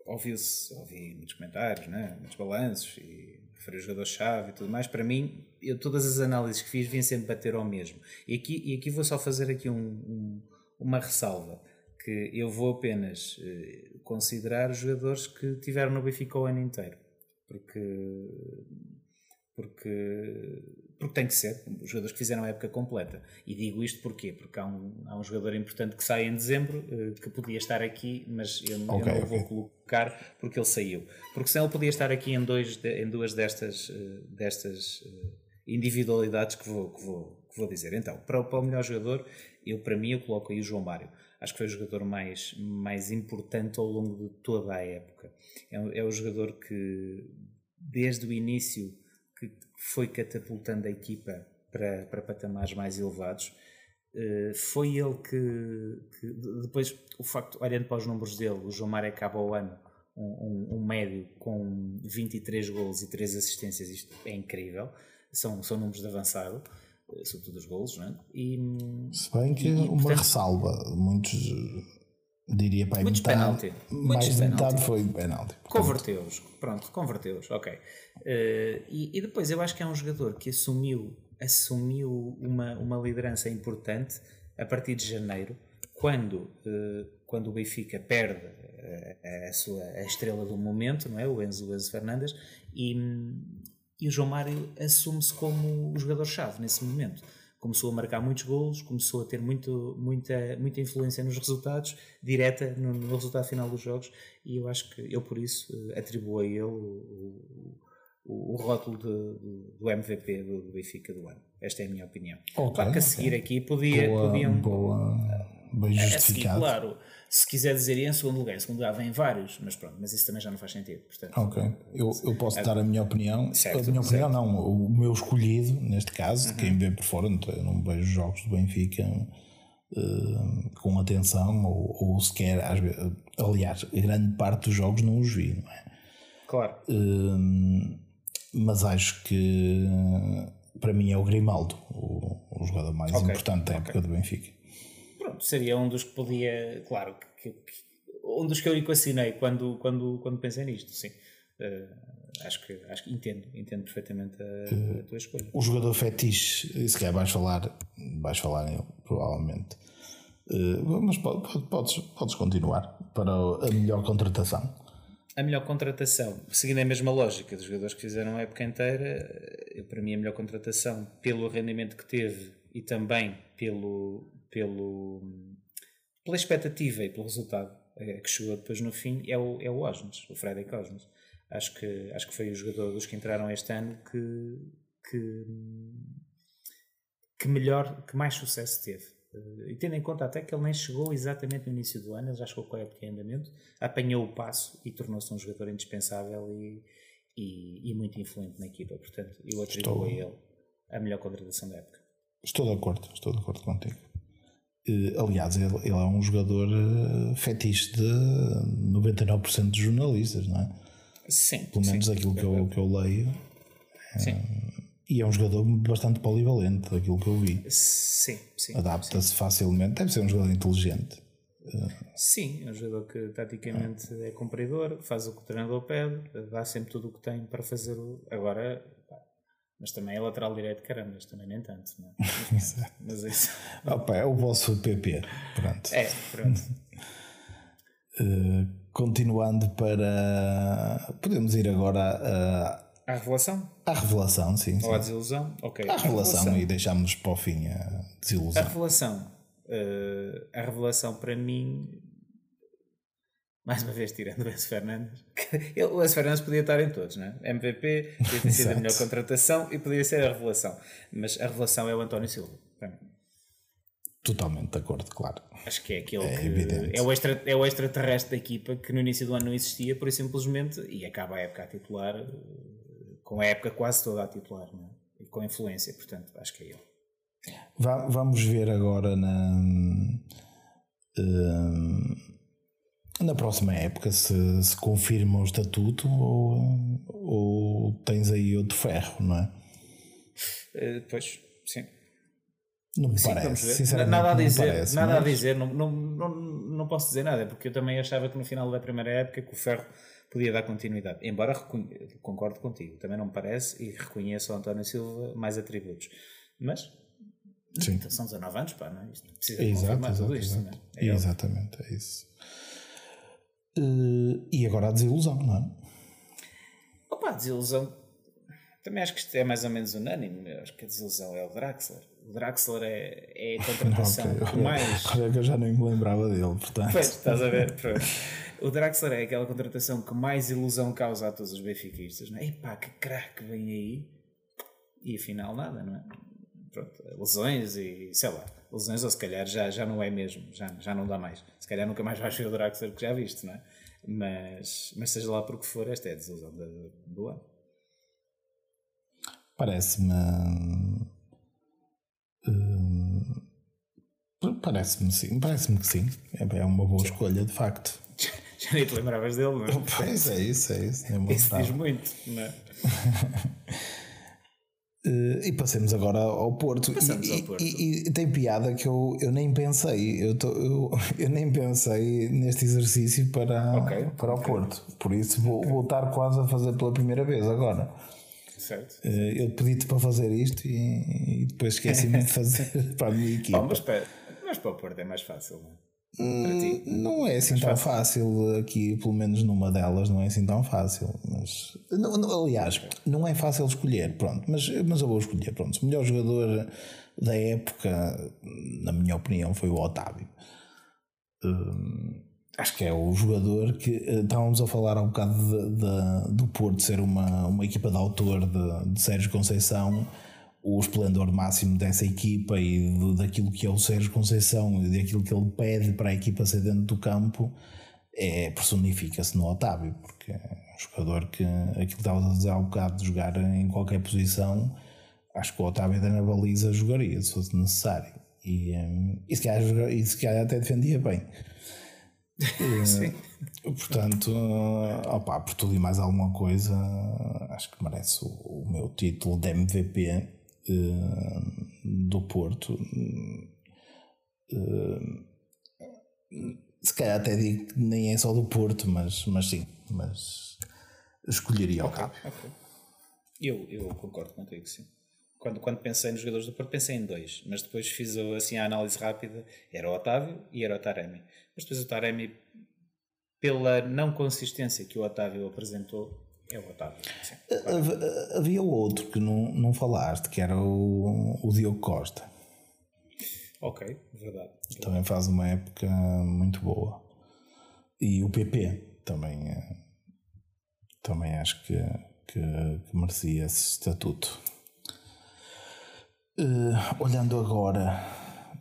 Ouviu-se, ouvi muitos comentários, né? muitos balanços e referi o jogador-chave e tudo mais. Para mim, eu, todas as análises que fiz vêm sempre bater ao mesmo. E aqui, e aqui vou só fazer aqui um- um- uma ressalva. Que eu vou apenas eh, considerar os jogadores que tiveram no Benfica o ano inteiro. Porque porque, porque tem que ser, os jogadores que fizeram a época completa. E digo isto porquê? Porque há um, há um jogador importante que sai em dezembro, eh, que podia estar aqui, mas eu, eu Ok, não o ok. vou colocar porque ele saiu. Porque senão ele podia estar aqui em, dois, em duas destas, eh, destas eh, individualidades que vou, que, vou, que vou dizer. Então, para, o- para o melhor jogador, eu, para mim, eu coloco aí o João Mário. Acho que foi o jogador mais, mais importante ao longo de toda a época. É, é o jogador que, desde o início, foi catapultando a equipa para, para patamares mais elevados. Eh, foi ele que, que de- depois o facto, olhando para os números dele, o João Mário acaba o ano um, um- um médio com 23 golos e 3 assistências, isto é incrível, são, são números de avançado, eh, sobretudo os golos, não é? E, Se bem que e, uma portanto- ressalva, muitos diria para Muitos penalti. Muitos mais de metade penalti. foi penalti. Converteu-os, pronto, converteu-os, ok. Eh, e, e depois eu acho que é um jogador que assumiu, assumiu uma, uma liderança importante a partir de janeiro, quando, eh, quando o Benfica perde eh, a, sua, a estrela do momento, não é? o Enzo, Enzo Fernandes, e, e o João Mário assume-se como o jogador-chave nesse momento. Começou a marcar muitos golos, começou a ter muito, muita, muita influência nos resultados, direta no, no resultado final dos jogos, e eu acho que eu por isso eh, atribuo a ele o, o, o rótulo de- do, MVP do Benfica do ano. Esta é a minha opinião. Ok, claro que a seguir aqui podia, boa, podiam. boa, bem a seguir, claro, se quiser dizer em segundo lugar, em segundo lugar vem vários, mas pronto, mas isso também já não faz sentido. Portanto, Ok, eu, eu posso dar a minha opinião. Certo, a minha opinião, certo. Uhum. não, o meu escolhido, neste caso, quem vê por fora, não, eu não vejo jogos do Benfica eh, com atenção, ou, ou sequer, às vezes, aliás, grande parte dos jogos não os vi, não é? Claro. Hum, mas acho que para mim é o Grimaldo, o, o jogador mais okay. importante da época okay. do Benfica. Pronto, seria um dos que podia, claro, que, que, um dos que eu equacionei quando, quando, quando pensei nisto, sim. Uh, acho, que, acho que entendo, entendo perfeitamente a, a tua escolha. O jogador fetiche, se calhar vais falar, vais falar nele, provavelmente. Uh, mas podes, podes continuar para a melhor contratação. A melhor contratação, seguindo a mesma lógica dos jogadores que fizeram a época inteira, eu, para mim a melhor contratação, pelo rendimento que teve e também pelo, pelo, pela expectativa e pelo resultado eh, que chegou depois no fim, é o, é o Osnes, o Freddy Cosmos. Acho que, acho que foi o jogador dos que entraram este ano que, que, que melhor, que mais sucesso teve. Eh, e tendo em conta até que ele nem chegou exatamente no início do ano, ele já chegou com a época em andamento, apanhou o passo e tornou-se um jogador indispensável e, e, e, muito influente na equipa. Portanto, eu atribuo estou... a ele a melhor contratação da época. Estou de acordo, estou de acordo contigo. Eh, aliás, ele, ele é um jogador eh, fetiche de 99% dos jornalistas, não é? Sim. Pelo menos sim, aquilo que eu, que eu leio. Sim. E é um jogador bastante polivalente, daquilo que eu vi. Sim, sim. Adapta-se facilmente. Deve ser um jogador inteligente. Sim, é um jogador que taticamente é cumpridor, faz o que o treinador pede, dá sempre tudo o que tem para fazer. Agora, mas também é lateral direito, caramba, mas também nem tanto. Não é? mas isso. Opa, é o vosso PP. Pronto. É, pronto. Uh, continuando para. Podemos ir agora a à revelação? À revelação, sim. Ou à desilusão? Ok. À revelação, revelação. e deixámos para o fim a desilusão. A revelação. Uh, a revelação para mim. Mais uma vez, tirando o Enzo Fernandes. o Enzo Fernandes podia estar em todos, não é? MVP, podia ter sido a melhor contratação e podia ser a revelação. Mas a revelação é o António Silva. Totalmente de acordo, claro. Acho que é aquele é, que é o, extra, é o extraterrestre da equipa que no início do ano não existia, por simplesmente, e acaba a época a titular com a época quase toda a titular, não é? E com influência, portanto, acho que é ele. vamos ver agora na, hum, na próxima época se, se confirma o estatuto ou, ou tens aí outro ferro, não é? Uh, pois, sim. Não me sim, parece, sinceramente. Nada a dizer, parece, nada mas... a dizer não, não, não, não posso dizer nada, porque eu também achava que no final da primeira época que o Ferro podia dar continuidade. Embora concordo contigo, também não me parece e reconheço ao António Silva mais atributos. Mas Sim. Então, são 19 anos, pá, não é? Isto precisa exato, exato, tudo isto. Exato. É? É Exatamente, é isso. Uh, e agora a desilusão, não é? Opa, a desilusão. Também acho que isto é mais ou menos unânime. Acho que a desilusão é o Draxler. O Draxler é, é a contratação okay, que mais. Olha que eu já nem me lembrava dele, portanto. Pois, estás a ver? O Draxler é aquela contratação que mais ilusão causa a todos os benfiquistas, não é? Epá, que craque vem aí. E afinal nada, não é? Pronto, lesões e sei lá, lesões ou se calhar já, já não é mesmo, já, já não dá mais. Se calhar nunca mais vais ver o Draxler que já viste, não é? Mas, mas seja lá por que for, esta é a desilusão do, do ano. Parece-me. Hum, parece-me sim, parece-me que sim. É, é uma boa escolha, de facto. Já nem te lembravas dele, não é? Pois é, isso, é isso. É isso diz muito, não é? Uh, e passemos agora ao Porto. Passamos e, ao Porto. E, e, tem piada que eu, eu nem pensei, eu, tô, eu, eu nem pensei neste exercício para, okay, para okay. o Porto. Por isso vou, okay. vou estar quase a fazer pela primeira vez agora. Certo. Uh, eu pedi-te para fazer isto e, e depois esqueci-me de fazer para a minha equipa. Bom, mas, para, mas para o Porto é mais fácil, não é? Hum, não é assim tão fácil aqui, pelo menos numa delas, não é assim tão fácil. Mas, não, não, aliás, não é fácil escolher, pronto, mas, mas eu vou escolher. Pronto, o melhor jogador da época, na minha opinião, foi o Otávio. Hum, acho que é o jogador que eh, estávamos a falar há um bocado de, de, do Porto ser uma, uma equipa de autor de, de Sérgio Conceição o esplendor máximo dessa equipa e do, daquilo que é o Sérgio Conceição e daquilo que ele pede para a equipa ser dentro do campo é, personifica-se no Otávio, porque é um jogador que aquilo que estava a dizer há um bocado de jogar em qualquer posição, acho que o Otávio até na baliza jogaria se fosse necessário. E, um, e, se calhar, e se calhar até defendia bem. Sim. Portanto, opa, por tudo e mais alguma coisa, acho que merece o, o meu título de MVP eh, do Porto. Eh, se calhar até digo que nem é só do Porto, mas, mas sim, mas escolheria o Ok, cabo. ok. Eu, eu concordo contigo, sim. Quando, quando pensei nos jogadores do Porto, pensei em dois, mas depois fiz o- assim a análise rápida. Era o Otávio e era o Taremi. Mas depois o Taremi, pela não consistência que o Otávio apresentou, é Otávio. Sim. Hav- Havia outro que não, não falaste, que era o, o Diogo Costa. Ok, verdade. Também faz uma época muito boa. E o PP também, eh, também acho que, que, que merecia esse estatuto. Eh, olhando agora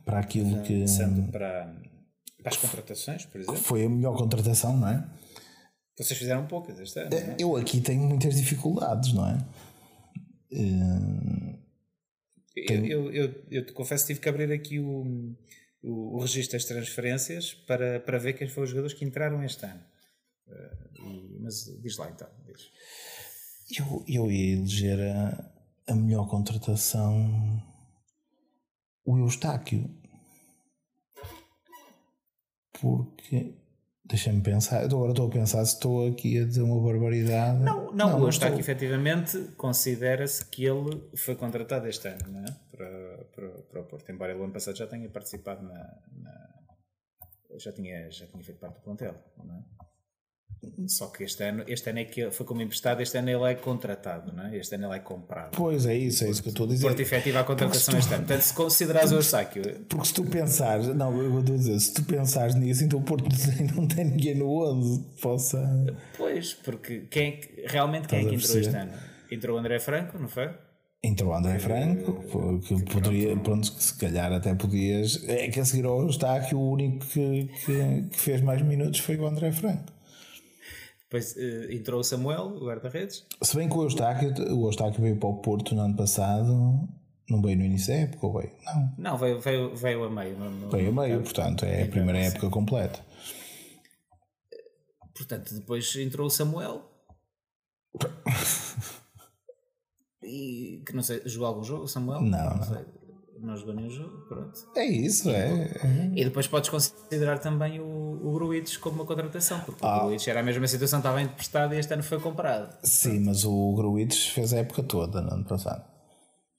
para aquilo que Passando para, para as contratações, por exemplo. foi a melhor contratação, não é? Vocês fizeram poucas este ano, é? Eu aqui tenho muitas dificuldades, não é? Eh, Eu, eu, eu, eu te confesso que tive que abrir aqui o, o, o registro das transferências para, para ver quem foram os jogadores que entraram este ano. Eh, e- mas diz lá então. Diz. Eu, eu ia eleger a, a melhor contratação o Eustáquio. Porque. Deixa-me pensar. Eu agora estou a pensar se estou aqui a dizer uma barbaridade. Não, não, o Eustáquio estou. efetivamente considera-se que ele foi contratado este ano não é? para, para, para o Porto, embora ele ano passado já tenha participado na. na- já, tinha, já tinha feito parte do plantel, não é? Só que este ano, este ano é que foi como emprestado, este ano ele é contratado, não é? Este ano ele é comprado. Pois é isso, é isso que eu estou a dizer. Porto efetiva a contratação este ano. Portanto, se considerares o Eustáquio, Porque se tu pensares, não, eu estou a dizer, se tu pensares nisso, então o Porto não tem ninguém no 11 que possa. pois, porque quem é que, realmente quem é que entrou este ano? Entrou o André Franco, não foi? Entrou o André Franco, que poderia, pronto, que se calhar até podias. É que a seguir ao Eustáquio, o único que, que, que fez mais minutos foi o André Franco. Depois eh, entrou o Samuel, o guarda-redes. Se bem que o Eustáquio, o Eustáquio veio para o Porto no ano passado, não veio no início da época, ou veio? Não, Não, veio, veio, veio a meio. no- no- veio a meio, portanto, é a primeira época completa. Portanto, depois entrou o Samuel. E que não sei, jogou algum jogo o Samuel? Não, não. sei. Não jogou nenhum jogo, pronto. É isso, é. E depois podes considerar também o, o Gruites como uma contratação, porque Ah. o Gruites era a mesma situação, estava emprestado e este ano foi comprado. Sim, mas o Gruites fez a época toda no ano passado.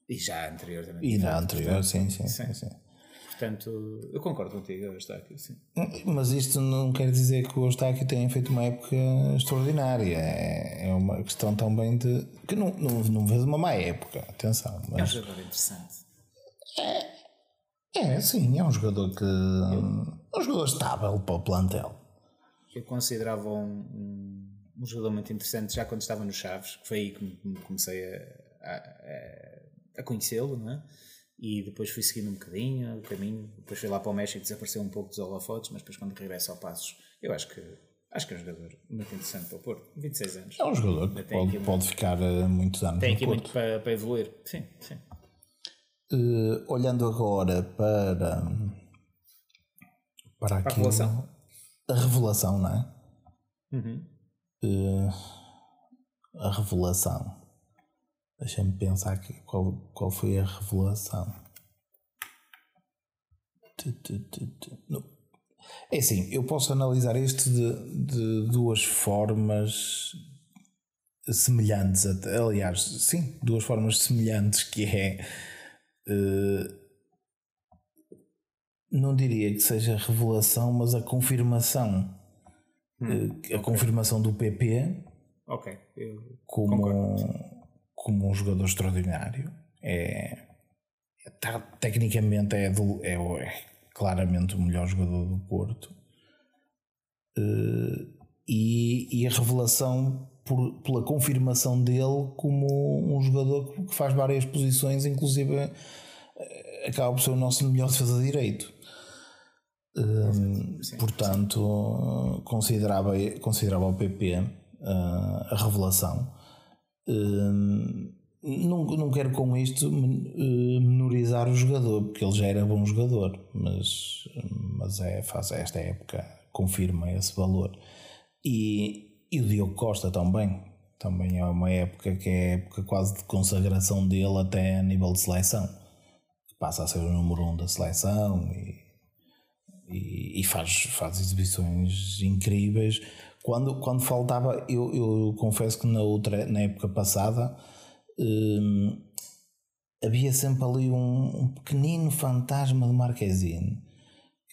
E já anterior também. E na Portanto, anterior, sim, sim, sim. sim. Portanto, eu concordo contigo, eu estou aqui, sim. Mas isto não quer dizer que o Eustáquio tenha feito uma época extraordinária. É, é uma questão também de. que não, não, não fez uma má época, atenção. É um Mas jogador interessante. É, sim, é um jogador que. É um jogador estável para o plantel. Eu considerava um, um, um jogador muito interessante já quando estava no Chaves, que foi aí que me- que me comecei a, a, a- conhecê-lo, não é? E depois fui seguindo um bocadinho o caminho, depois fui lá para o México, desapareceu um pouco dos holofotes, mas depois quando regressa ao Passos, eu acho que acho que é um jogador muito interessante para o Porto, 26 anos. É um jogador que pode, pode ficar eh, muitos anos Tem no aqui Porto. muito para, para evoluir. Sim, sim. Eh, olhando agora para. para aquilo. revelação. A revelação, não é? Uhum. Eh, a revelação. Deixa-me pensar aqui qual, qual foi a revelação. É assim, eu posso analisar isto de, de duas formas semelhantes. Aliás, sim, duas formas semelhantes que é. Eh, não diria que seja a revelação, mas a confirmação. Eh, a confirmação do PP Ok. Eu como, como um jogador extraordinário. É, é tá- tecnicamente é, do- é é claramente o melhor jogador do Porto. Eh, e, e a revelação por- pela confirmação dele como um jogador que- faz várias posições, inclusive eh, acaba por ser o nosso melhor defesa de direito. Hum, portanto, considerava, considerava o PP ah, a revelação. Hum, não, não quero com isto eh, menorizar o jogador, porque ele já era bom jogador, mas, mas é, faz esta época, confirma esse valor. E, e o Diogo Costa também. Também é uma época que é época quase de consagração dele até a nível de seleção. Passa a ser o número um da seleção e, e, e faz, faz exibições incríveis. Quando, quando faltava, eu, eu confesso que na, outra, na época passada hum, havia sempre ali um, um, pequenino fantasma de Marquezine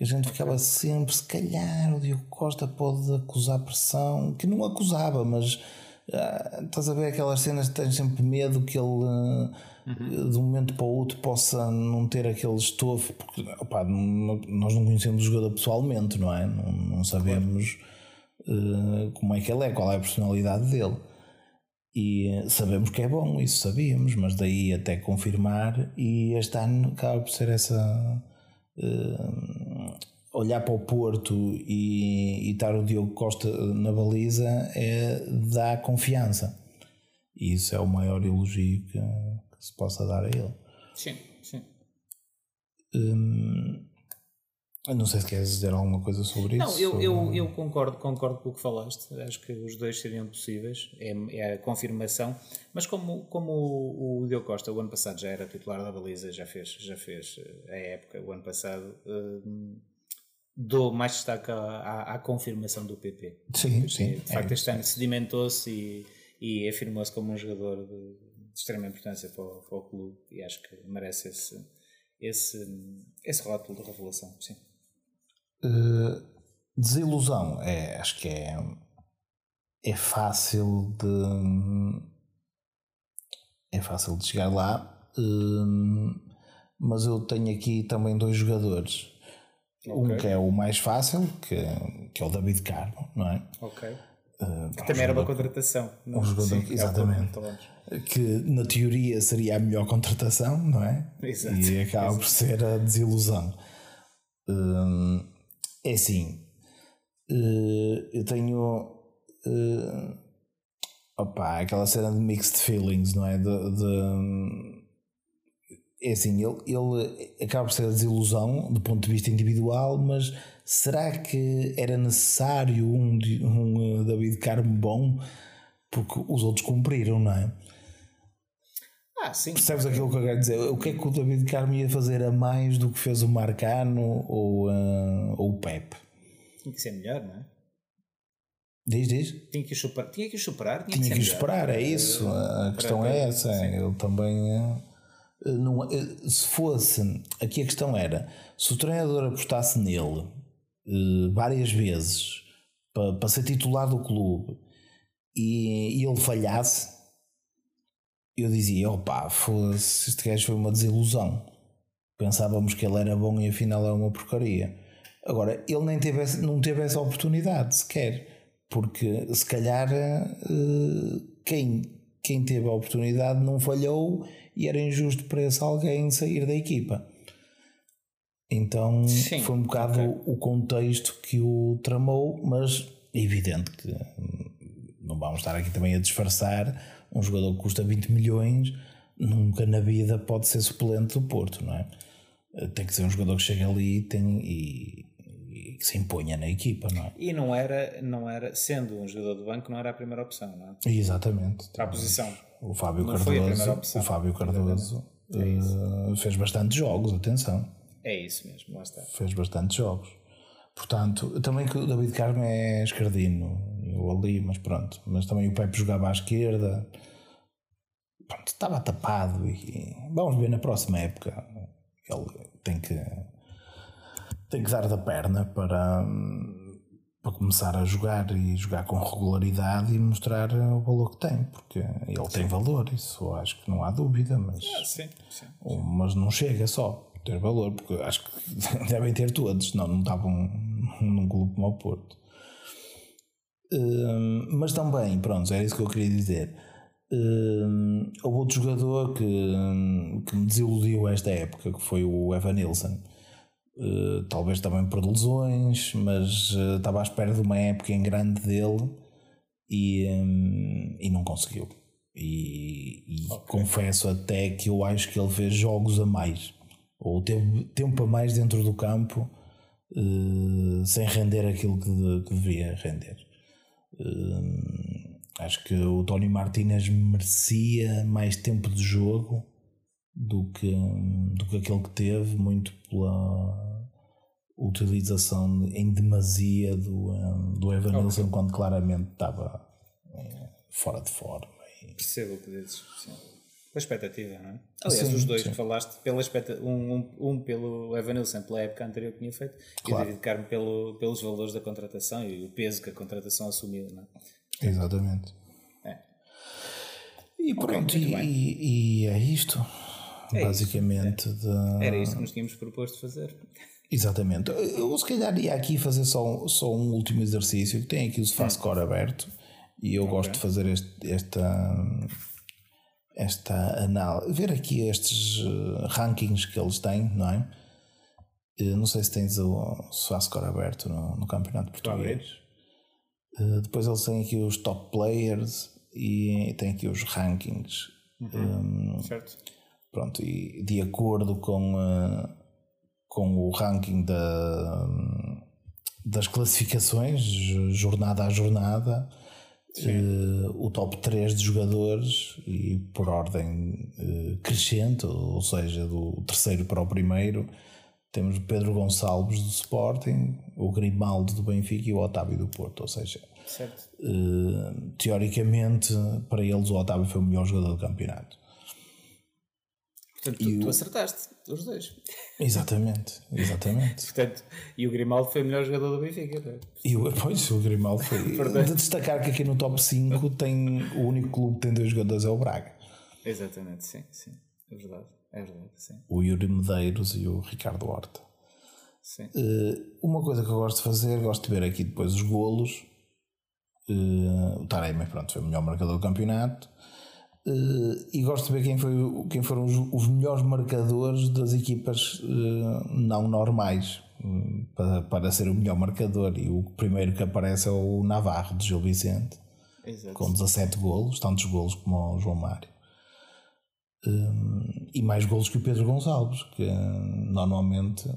que a gente ficava sempre, se calhar o Diogo Costa pode acusar pressão, que não acusava, mas ah, estás a ver aquelas cenas que tens sempre medo que ele uhum. de um momento para o outro possa não ter aquele estofo, porque opa, nós não conhecemos o jogador pessoalmente, não é? Não, não sabemos claro. uh, como é que ele é, qual é a personalidade dele. E sabemos que é bom, isso sabíamos, mas daí até confirmar, e este ano acaba por ser essa. Uh, olhar para o Porto e, e estar o Diogo Costa na baliza é dá confiança. E isso é o maior elogio que, que se possa dar a ele. Sim, sim. Hum, não sei se queres dizer alguma coisa sobre não, isso. Não, eu, eu, eu, concordo, concordo com o que falaste. Acho que os dois seriam possíveis. É, é a confirmação. Mas como, como o, o Diogo Costa, o ano passado, já era titular da baliza, já fez, já fez eh, a época, o ano passado. Hum, dou mais destaque à, à, à, confirmação do PP. Sim, sim. De facto, é, este ano sedimentou-se e, e afirmou-se como um jogador de, de extrema importância para o, para o, clube e acho que merece esse, esse, esse rótulo de revelação. Sim. Uh, desilusão, é, acho que é, é fácil de. É fácil de chegar lá, uh, mas eu tenho aqui também dois jogadores Okay. Um que é o mais fácil, que, que é o David Carmo, não é? Ok. Uh, que também era uma contratação. Não? Um jogador, Sim, exatamente. Que na teoria seria a melhor contratação, não é? Exato. E acaba Exato. por ser a desilusão. Uh, é assim, uh, eu tenho. Uh, opa, aquela cena de mixed feelings, não é? De, de é assim, ele, ele acaba por ser a desilusão do ponto de vista individual, mas será que era necessário um, um David Carmo bom? Porque os outros cumpriram, não é? Ah, sim. Percebes aquilo que eu quero dizer? O que é que o David Carmo ia fazer a mais do que fez o Marcano ou, uh, ou o Pep? Tinha que ser melhor, não é? Diz, diz. Tinha que superar. Tinha que superar. Tinha, tinha que, que superar, é isso. A questão é essa. Sim. Ele também. Uh, eh, não, eh, se fosse, aqui a questão era, se o treinador apostasse nele várias vezes para, para ser titular do clube e, e ele falhasse, eu dizia, opá, fosse, este gajo foi uma desilusão. Pensávamos que ele era bom e afinal é uma porcaria. Agora, ele nem teve, não teve essa oportunidade sequer, porque se calhar uh, quem, quem teve a oportunidade não falhou e era injusto para esse alguém sair da equipa. Então Sim, foi um bocado okay. o contexto que o tramou, mas é evidente que vamos estar aqui também a disfarçar. Um jogador que custa 20 milhões nunca na vida pode ser suplente do Porto, não é? Tem que ser um jogador que chega ali e, tem, e, e que se imponha na equipa, não é? E não era, não era, sendo um jogador de banco, não era a primeira opção, não é? Exatamente. Para a posição. O Fábio não Cardoso, o Fábio Cardoso é uh, fez bastante jogos, atenção. É isso mesmo, lá está. Fez bastante jogos. Portanto, também que o David Carmo é esquerdino, eu ali, mas pronto. Mas também o Pepe jogava à esquerda. Pronto, estava tapado e vamos ver na próxima época. Ele tem que tem que dar da perna para para começar a jogar e jogar com regularidade e mostrar o valor que tem, porque ele tem valor, isso acho que não há dúvida, mas, ah, sim, sim, sim. mas não chega só ter valor, porque acho que devem ter todos, senão não estavam num clube como o Porto. Mas também, pronto, era isso que eu queria dizer. Hum, houve outro jogador que, hum, que me desiludiu esta época, que foi o Evan Nilsson Uh, talvez também por lesões, mas uh, estava à espera de uma época em grande dele e, um, e não conseguiu. E, e okay. confesso até que eu acho que ele fez jogos a mais, ou teve tempo a mais dentro do campo uh, sem render aquilo que, de, que devia render. Acho que o Tony Martinez merecia mais tempo de jogo do que, do que aquele que teve, muito pela utilização em demasia do, um, do Evanilson, okay. quando claramente estava um, fora de forma. E... Percebo o que dizes, sim. Pela expectativa, não é? Aliás, sim, os dois sim. que falaste, pela um, um, um pelo Evanilson, pela época anterior que tinha feito, claro. e o David Carmo pelo, pelos valores da contratação e o peso que a contratação assumiu, não é? Exatamente. É. E pronto, okay, e, e, é isto. É basicamente. Isso. É. Era isto que nos tínhamos proposto fazer. Exatamente. Eu se calhar ia aqui fazer só, só um último exercício. Tem aqui o SofaScore hum. aberto e eu okay. gosto de fazer este, esta, esta análise. Ver aqui estes eh, rankings que eles têm, não é? Eu não sei se tens o SofaScore aberto no, no Campeonato Português. Uh, depois eles têm aqui os top players e têm aqui os rankings. Uhum. Um, certo. Pronto, e de acordo com. Uh, com o ranking da, das classificações, jornada a jornada, eh, o top 3 de jogadores e por ordem eh, crescente, ou seja, do terceiro para o primeiro, temos o Pedro Gonçalves do Sporting, o Grimaldo do Benfica e o Otávio do Porto. Ou seja, eh, teoricamente, para eles, o Otávio foi o melhor jogador do campeonato. Portanto, tu, tu, acertaste, os dois. Exatamente, exatamente. Portanto, e o Grimaldo foi o melhor jogador do Benfica. É? E o, pois, o Grimaldo foi. de destacar que aqui no top 5 tem, o único clube que tem dois jogadores é o Braga. Exatamente, sim, sim. É verdade, é verdade, sim. O Yuri Medeiros e o Ricardo Horta. Sim. Uh, uma coisa que eu gosto de fazer, gosto de ver aqui depois os golos. Uh, o Taremi, pronto, foi o melhor marcador do campeonato. Uh, e gosto de ver quem, foi, quem foram os, os melhores marcadores das equipas uh, não normais uh, para, para ser o melhor marcador. E o primeiro que aparece é o Navarro de Gil Vicente, Exato. com 17 golos, tantos golos como o João Mário. e mais golos que o Pedro Gonçalves, que normalmente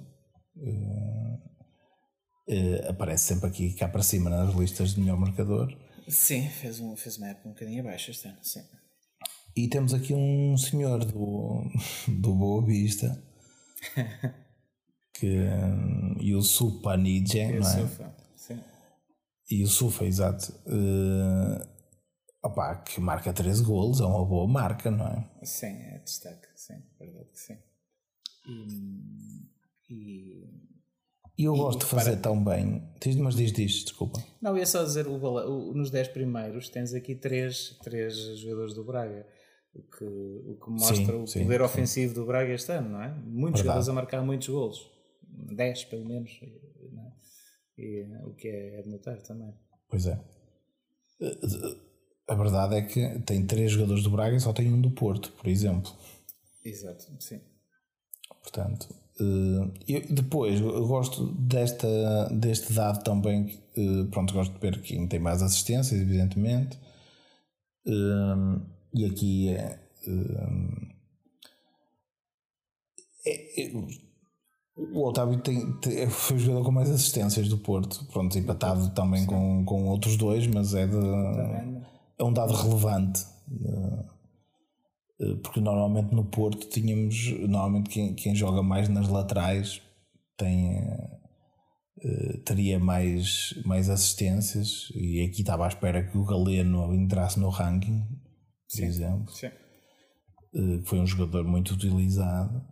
aparece sempre aqui cá para cima nas listas de melhor marcador. Sim, fez, um, fez uma época um bocadinho abaixo este ano, sim. E temos aqui um senhor do, do Boa Vista que, e o Supa Nije, não é? Sufa, sim. E o Sufa, exato. Uh, opá, que marca 13 golos, é uma boa marca, não é? Sim, é destaque, sim, verdade que sim. E, e e eu gosto de fazer para... tão bem. Mas diz, diz, desculpa. Não, ia só dizer, o, o, nos 10 primeiros tens aqui 3, três jogadores do Braga. O que, o que mostra sim, o sim, poder sim. ofensivo do Braga este ano, não é? Muitos jogadores a marcar muitos golos. 10 pelo menos. É? E, o que é, é de notar também. Pois é. A verdade é que tem três jogadores do Braga e só tem um do Porto, por exemplo. Exato, sim. Portanto, eh, eu, depois eu gosto desta, deste dado também. Eh, pronto, gosto de ver quem tem mais assistências, evidentemente. Eh, e aqui é, é, é, o Otávio tem, tem, foi o jogador com mais assistências do Porto, pronto, empatado também com, com outros dois, mas é, de, é um dado relevante. Eh, porque normalmente no Porto tínhamos normalmente quem, quem joga mais nas laterais tem uh, teria mais, mais assistências. E aqui estava à espera que o Galeno entrasse no ranking por sim, exemplo. Sim. Uh, foi um jogador muito utilizado.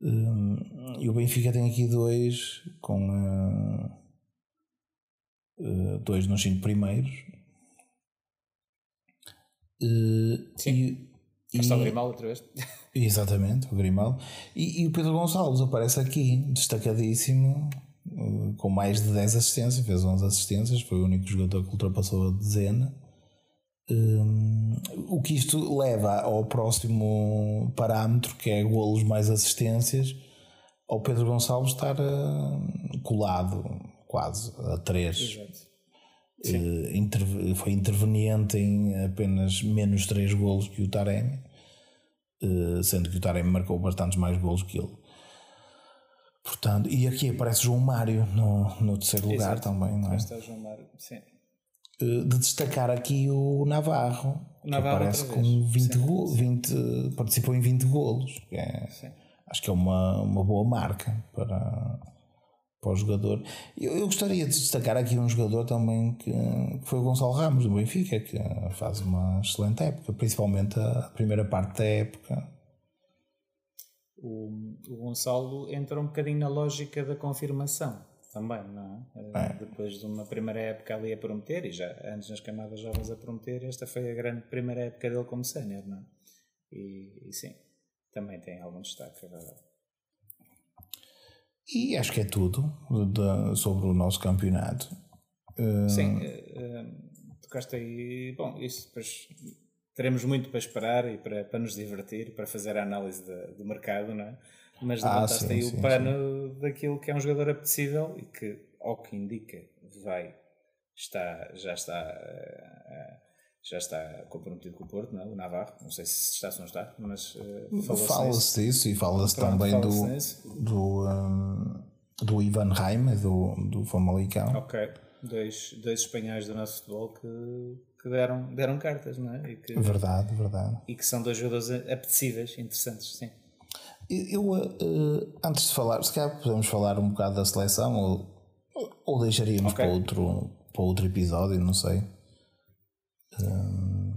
Uh, e o Benfica tem aqui dois com uh, dois nos cinco primeiros. Sim. E, está o Grimaldo outra vez. Exatamente, o Grimaldo. E, e, o Pedro Gonçalves aparece aqui, destacadíssimo, com mais de 10 assistências, fez 11 assistências, foi o único jogador que ultrapassou a dezena. Um, o que isto leva ao próximo parâmetro, que é golos mais assistências, ao Pedro Gonçalves estar uh, colado quase a 3. Uh, foi interveniente em apenas menos 3 golos que o Taremi, uh, sendo que o Taremi marcou bastantes mais golos que ele. Portanto, e aqui aparece João Mário no, no terceiro lugar Exato. também, não é? Está João Mário, sim. De destacar aqui o Navarro, Navarro que parece outra com vez. 20, Sim, go- 20 participou em 20 golos. é- acho que é uma, uma boa marca para, para o jogador. Eu, eu gostaria de destacar aqui um jogador também que, que foi o Gonçalo Ramos do Benfica, que faz uma excelente época, principalmente a primeira parte da época. O, o Gonçalo entra um bocadinho na lógica da confirmação também, não é? Eh, Depois de uma primeira época ali a prometer, e já antes nas camadas jovens a prometer, esta foi a grande primeira época dele como sénior, não é? E, e sim, também tem algum destaque, é verdade. E acho que é tudo de- sobre o nosso campeonato. Eh, Sim, eh, tocaste aí. Bom, isso depois teremos muito para esperar e para, para nos divertir, para fazer a análise do mercado, não é? Mas Ah, levantaste sim, aí sim, o pano daquilo que é um jogador apetecível e que, ao que indica, vai, está, já está. eh, já está comprometido com o Porto, não é? o Navarro. Não sei se está ou não está, mas nisso. Fala-se disso e fala-se também fala-se do, nisso. do, hum, do Ivan Reimer, do, do Famalicão. Ok, dois, dois espanhóis do nosso futebol que, que deram, deram cartas, não é? E que, Verdade, verdade. e que são dois jogadores apetecíveis, interessantes, sim. Eu, eh, antes de falar, se calhar podemos falar um bocado da seleção ou, ou deixaríamos Ok. para, outro, para outro episódio, não sei. Hum,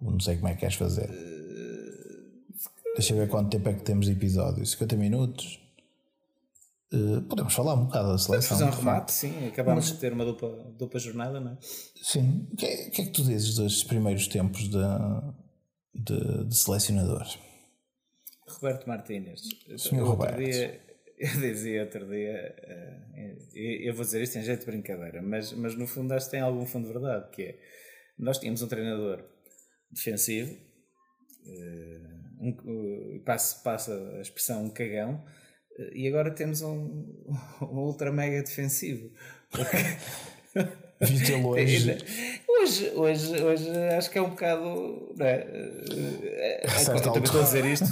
não sei como é que queres fazer. Deixa eu ver quanto tempo é que temos de episódio. 50 minutos? Eh, podemos falar um bocado da seleção. Fazer um remate, sim. Acabámos de ter uma dupla, dupla jornada, não é? Sim. O que, é, que é que tu dizes dos primeiros tempos de, de, de selecionador? Roberto Martínez. Senhor Roberto. Dia, eu dizia outro dia, eh, eu eu vou dizer isto em jeito de brincadeira, mas, mas no fundo acho que tem algum fundo de verdade, que é, nós tínhamos um treinador defensivo, eh, um, eh, passo, passa a expressão um cagão, eh, e agora temos um, um ultra mega defensivo. Porque- Viste ele hoje? Hoje, hoje, hoje acho que é um bocado. Não é? Eh, eh, eu também estou a dizer isto.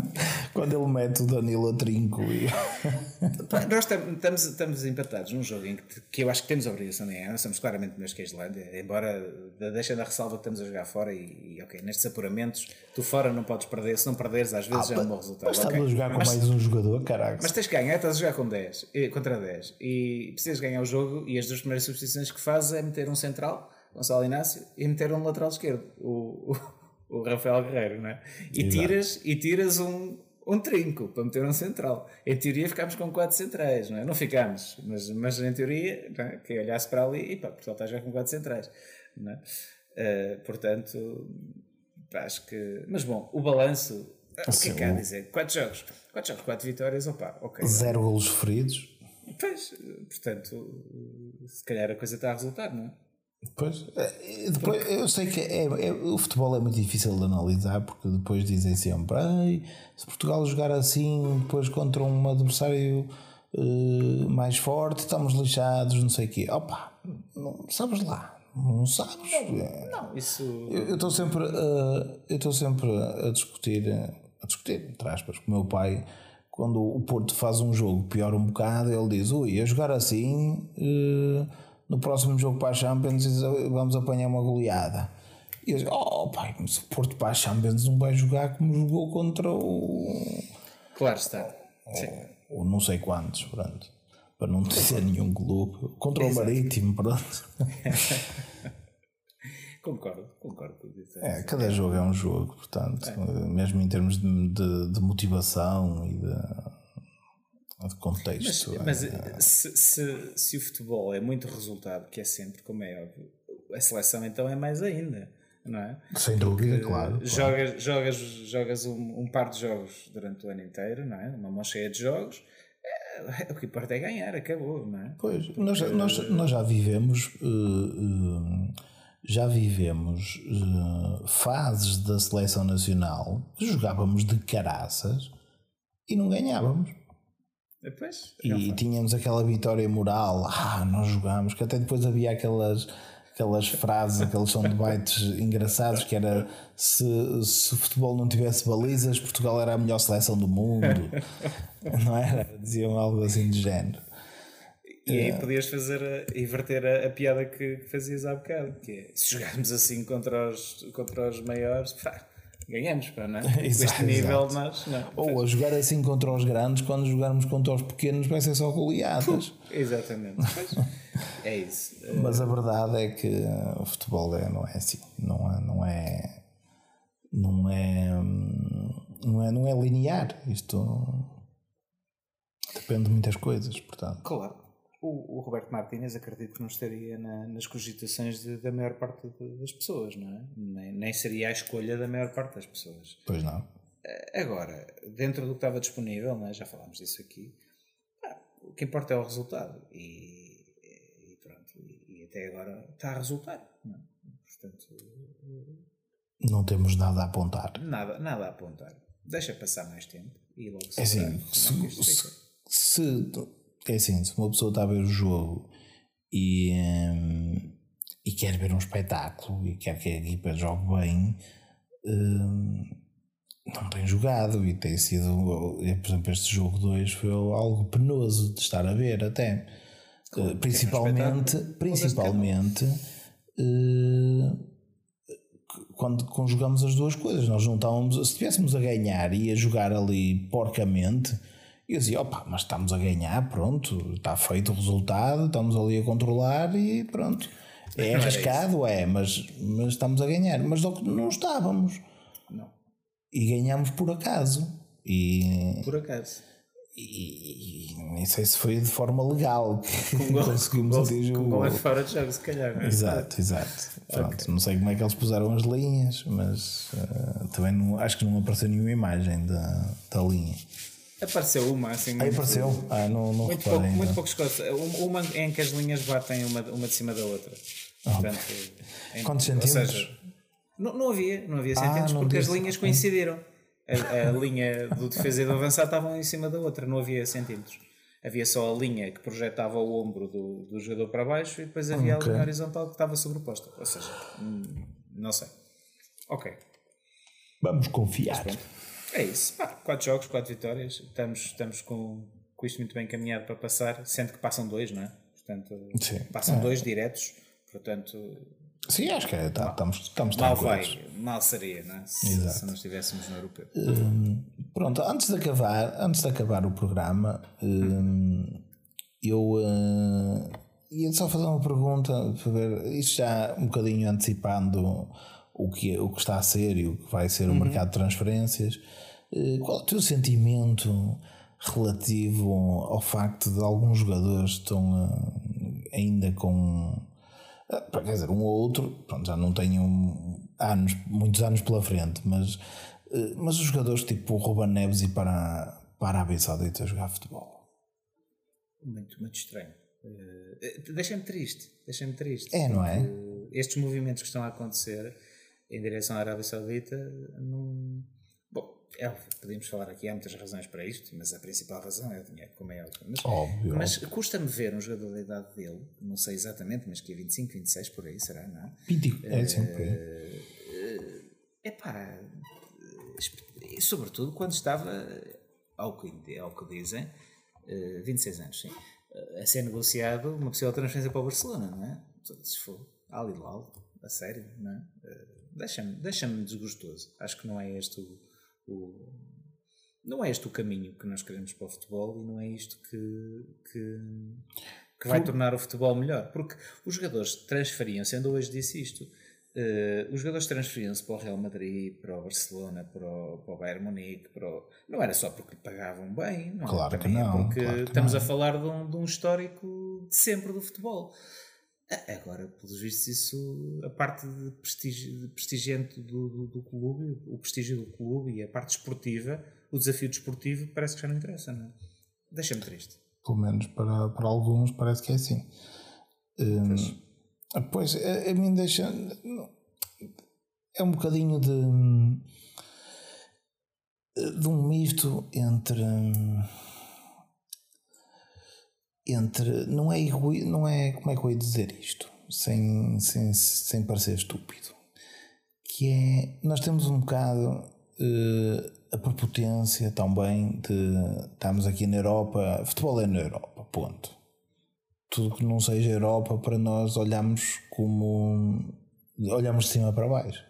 Quando ele mete o Danilo a trinco e. Nós tam- estamos, estamos empatados num jogo em que, que eu acho que temos a obrigação de ganhar. Nós somos claramente melhores que a Islândia, embora deixem da ressalva que estamos a jogar fora. E, e, ok, nestes apuramentos, tu fora não podes perder. Se não perderes, às vezes é um bom resultado. Mas estás ok. a jogar com Mas- mais um jogador, caraca. Mas tens que ganhar, estás a jogar com 10, eh, contra 10 e precisas ganhar o jogo. E as duas primeiras substituições que fazes é meter um central, Gonçalo Inácio, e meter um lateral esquerdo, o, o, o Rafael Guerreiro, não é? E Exato. tiras, e tiras um, um trinco para meter um central. Em teoria, ficámos com quatro centrais, não é? Não ficámos, mas, mas em teoria, não é? quem olhasse para ali, e pá, Portugal está a jogar com quatro centrais, não é? Eh, portanto, pá, acho que. Mas bom, o balanço. O que é Assim, que há a o- dizer? Quatro jogos, quatro jogos, quatro vitórias, opa, ok. Zero golos sofridos. Pois, portanto, se calhar a coisa está a resultar, não é? Depois, eh, depois eu sei que é, é- o futebol é muito difícil de analisar porque depois dizem sempre "Ei, se Portugal jogar assim depois contra um adversário eh, mais forte estamos lixados, não sei o quê. Opa, não, sabes lá, não sabes. É, Não, isso. Eu estou sempre, a- eu estou sempre a discutir, a discutir, entre aspas, com o meu pai. Quando o Porto faz um jogo pior um bocado, ele diz: Ui, a jogar assim, eh, no próximo jogo para a Champions vamos apanhar uma goleada. E eu digo: Oh, pai, mas o Porto para a Champions não vai jogar como jogou contra o. Claro está. Sim. o não sei quantos, pronto. Para não dizer nenhum clube. Contra o Marítimo, pronto. Concordo, concordo com isso. É, cada jogo é um jogo, portanto, mesmo em termos de, de- de motivação e de, de contexto. Mas é- eh, se, se, se o futebol é muito resultado, que é sempre, como é óbvio, a seleção então é mais ainda, não é? sem dúvida, claro. claro. Jogas, jogas, jogas um, um par de jogos durante o ano inteiro, não é? Uma mão cheia de jogos. É, o que importa é ganhar, acabou, não é? Pois, nós, nós, nós já vivemos. eh, eh, já vivemos eh, fases da seleção nacional que jogávamos de caraças e não ganhávamos. Depois, E tínhamos aquela vitória moral, ah, nós jogámos, que até depois havia aquelas, aquelas frases, aqueles soundbites engraçados que era se, se o futebol não tivesse balizas, Portugal era a melhor seleção do mundo. não era? Diziam algo assim de género. E aí podias fazer a, inverter a, a piada que, que fazias há bocado, que é se jogarmos assim contra os, contra os maiores, pá, ganhamos, pá, não é? Exato, este nível nós. Não. Ou a jogar assim contra os grandes, quando jogarmos contra os pequenos, vai ser só goleadas. Exatamente. É isso. Mas a verdade é que o futebol é, não é assim. Não é. Não é não é, não é, não é linear. Isto depende de muitas coisas, portanto. Claro. O, o Roberto Martínez acredito que não estaria na- nas cogitações de- da maior parte de- das pessoas, não é? Nem, nem seria a escolha da maior parte das pessoas. Pois não. Agora, dentro do que estava disponível, é? já falámos disso aqui, o que importa é o resultado. E, e pronto, e, e até agora está a resultar. Não é? Portanto, Não temos nada a apontar. nada, nada a apontar. Deixa passar mais tempo e logo se É assim, é se, fica. se, é assim, se uma pessoa está a ver o jogo e, hum, e quer ver um espetáculo e quer que a equipa jogue bem, hum, não tem jogado e tem sido, eh, por exemplo, este jogo 2 foi algo penoso de estar a ver até. Eh, principalmente, espetáculo. principalmente eh, quando conjugamos as duas coisas, nós não estávamos, se estivéssemos a ganhar e a jogar ali porcamente, eu dizia, opa, mas estamos a ganhar, pronto, está feito o resultado, estamos ali a controlar e pronto. É arriscado, é, mas, mas estamos a ganhar, mas não- estávamos. Não, E ganhámos por acaso. E, por acaso. e, e nem sei se foi de forma legal que Com conseguimos atingir o com gol é fora de jogo, se calhar. não é? Exato, exato. Pronto, Não sei como é que eles puseram as linhas, mas eh, também não, acho que não apareceu nenhuma imagem da, da linha. Apareceu uma, assim, Aí muito, apareceu? Ah, não, não muito, pouco, ainda. muito poucos coisas. Um- Uma em que as linhas batem uma, uma de cima da outra. Portanto, em- Quantos Ou centímetros? seja, não, não havia, não havia centímetros não porque as disse. linhas coincidiram. A, a linha do defesa e do avançado estavam em cima da outra, não havia centímetros. Havia só a linha que projetava o ombro do, do jogador para baixo e depois havia Ok. a linha horizontal que estava sobreposta. Ou seja, hum, não sei. Ok. Vamos confiar. É isso. Pá, quatro jogos, quatro vitórias. Estamos, estamos com, com isto muito bem encaminhado para passar, sendo que passam dois, não é? Portanto, Sim. passam É. dois diretos. Portanto, Sim, acho que é, tá, estamos, estamos mal vai, mal seria, não é? Se, Exato. se não estivéssemos no europeu. Pronto, antes de acabar, antes de acabar o programa, hum, eu eh, ia só fazer uma pergunta para ver, isto já um bocadinho antecipando o que, o que está a ser e o que vai ser o mercado de transferências. Eh, qual é o teu sentimento relativo ao facto de alguns jogadores estão eh, ainda com ah, Quer dizer, um ou outro, pronto, já não tenho anos, muitos anos pela frente, mas, eh, mas os jogadores tipo o Ruben Neves e para, para a Arábia Saudita a jogar futebol. Muito, muito estranho. Eh, deixa-me triste. Deixa-me triste. É, não é? Estes movimentos que estão a acontecer em direção à Arábia Saudita não. Bom, é podemos falar aqui, há muitas razões para isto, mas a principal razão é o dinheiro, como é óbvio. Mas, Óbvio. mas custa-me ver um jogador da idade dele, não sei exatamente, mas que é 25, 26 por aí, será, não é? 20, é assim, por aí. É pá, e sobretudo quando estava, ao que, ao que dizem, eh, 26 anos, sim, eh, a ser negociado uma possível transferência para o Barcelona, não é? Se for Al Hilal, a sério, não é? Eh, Deixa-me deixa desgostoso. Acho que não é este o, o- não é este o caminho que nós queremos para o futebol e não é isto que, que, que vai tornar o futebol melhor. Porque os jogadores transferiam-se, ainda hoje disse isto, eh, os jogadores transferiam-se para o Real Madrid, para o Barcelona, para o, para o Bayern Munique, para o- não era só porque lhe pagavam bem, não, Claro que é não, porque claro que estamos não. a falar de um, de um histórico de sempre do futebol. A- Agora, pelos vistos, isso, a parte de prestígio, de prestigiante do, do, do clube, o prestígio do clube e a parte esportiva, o desafio desportivo, parece que já não interessa, não é? Deixa-me triste. Pelo menos para, para alguns parece que é assim. Hum, pois, a, a mim deixa. É um bocadinho de. de um misto entre. Entre. não é não é. como é que eu ia dizer isto? Sem, sem, sem parecer estúpido. Que é. nós temos um bocado. eh, a prepotência também de estarmos aqui na Europa, futebol é na Europa, ponto. tudo que não seja Europa para nós olharmos como olhamos de cima para baixo.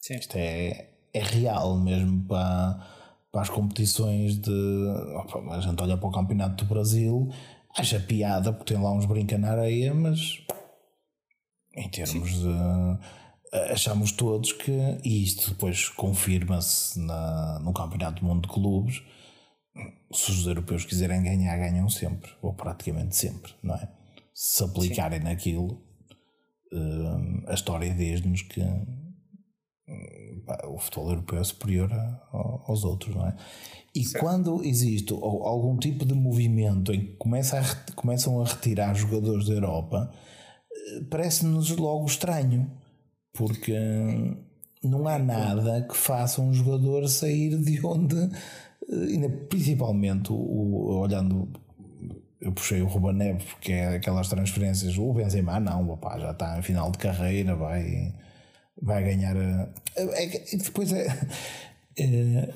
Sim. Isto é, é real mesmo para, para as competições de. Opa, a gente olha para o Campeonato do Brasil, acha piada porque tem lá uns brinca na areia, mas em termos Sim. de. Achamos todos que, e isto depois confirma-se no Campeonato do Mundo de Clubes, se os europeus quiserem ganhar, ganham sempre, ou praticamente sempre, não é? Se aplicarem Sim. naquilo, uh, a história diz-nos que o futebol europeu é superior aos outros, não é? E certo. quando existe algum tipo de movimento em que começa a, começam a retirar jogadores da Europa, eh, parece-nos logo estranho, porque não há nada que faça um jogador sair de onde, eh, principalmente o, olhando eu puxei o Ruben Neves porque é aquelas transferências. O Benzema, não, opa, já está em final de carreira, vai, vai ganhar. É, é, depois é, é,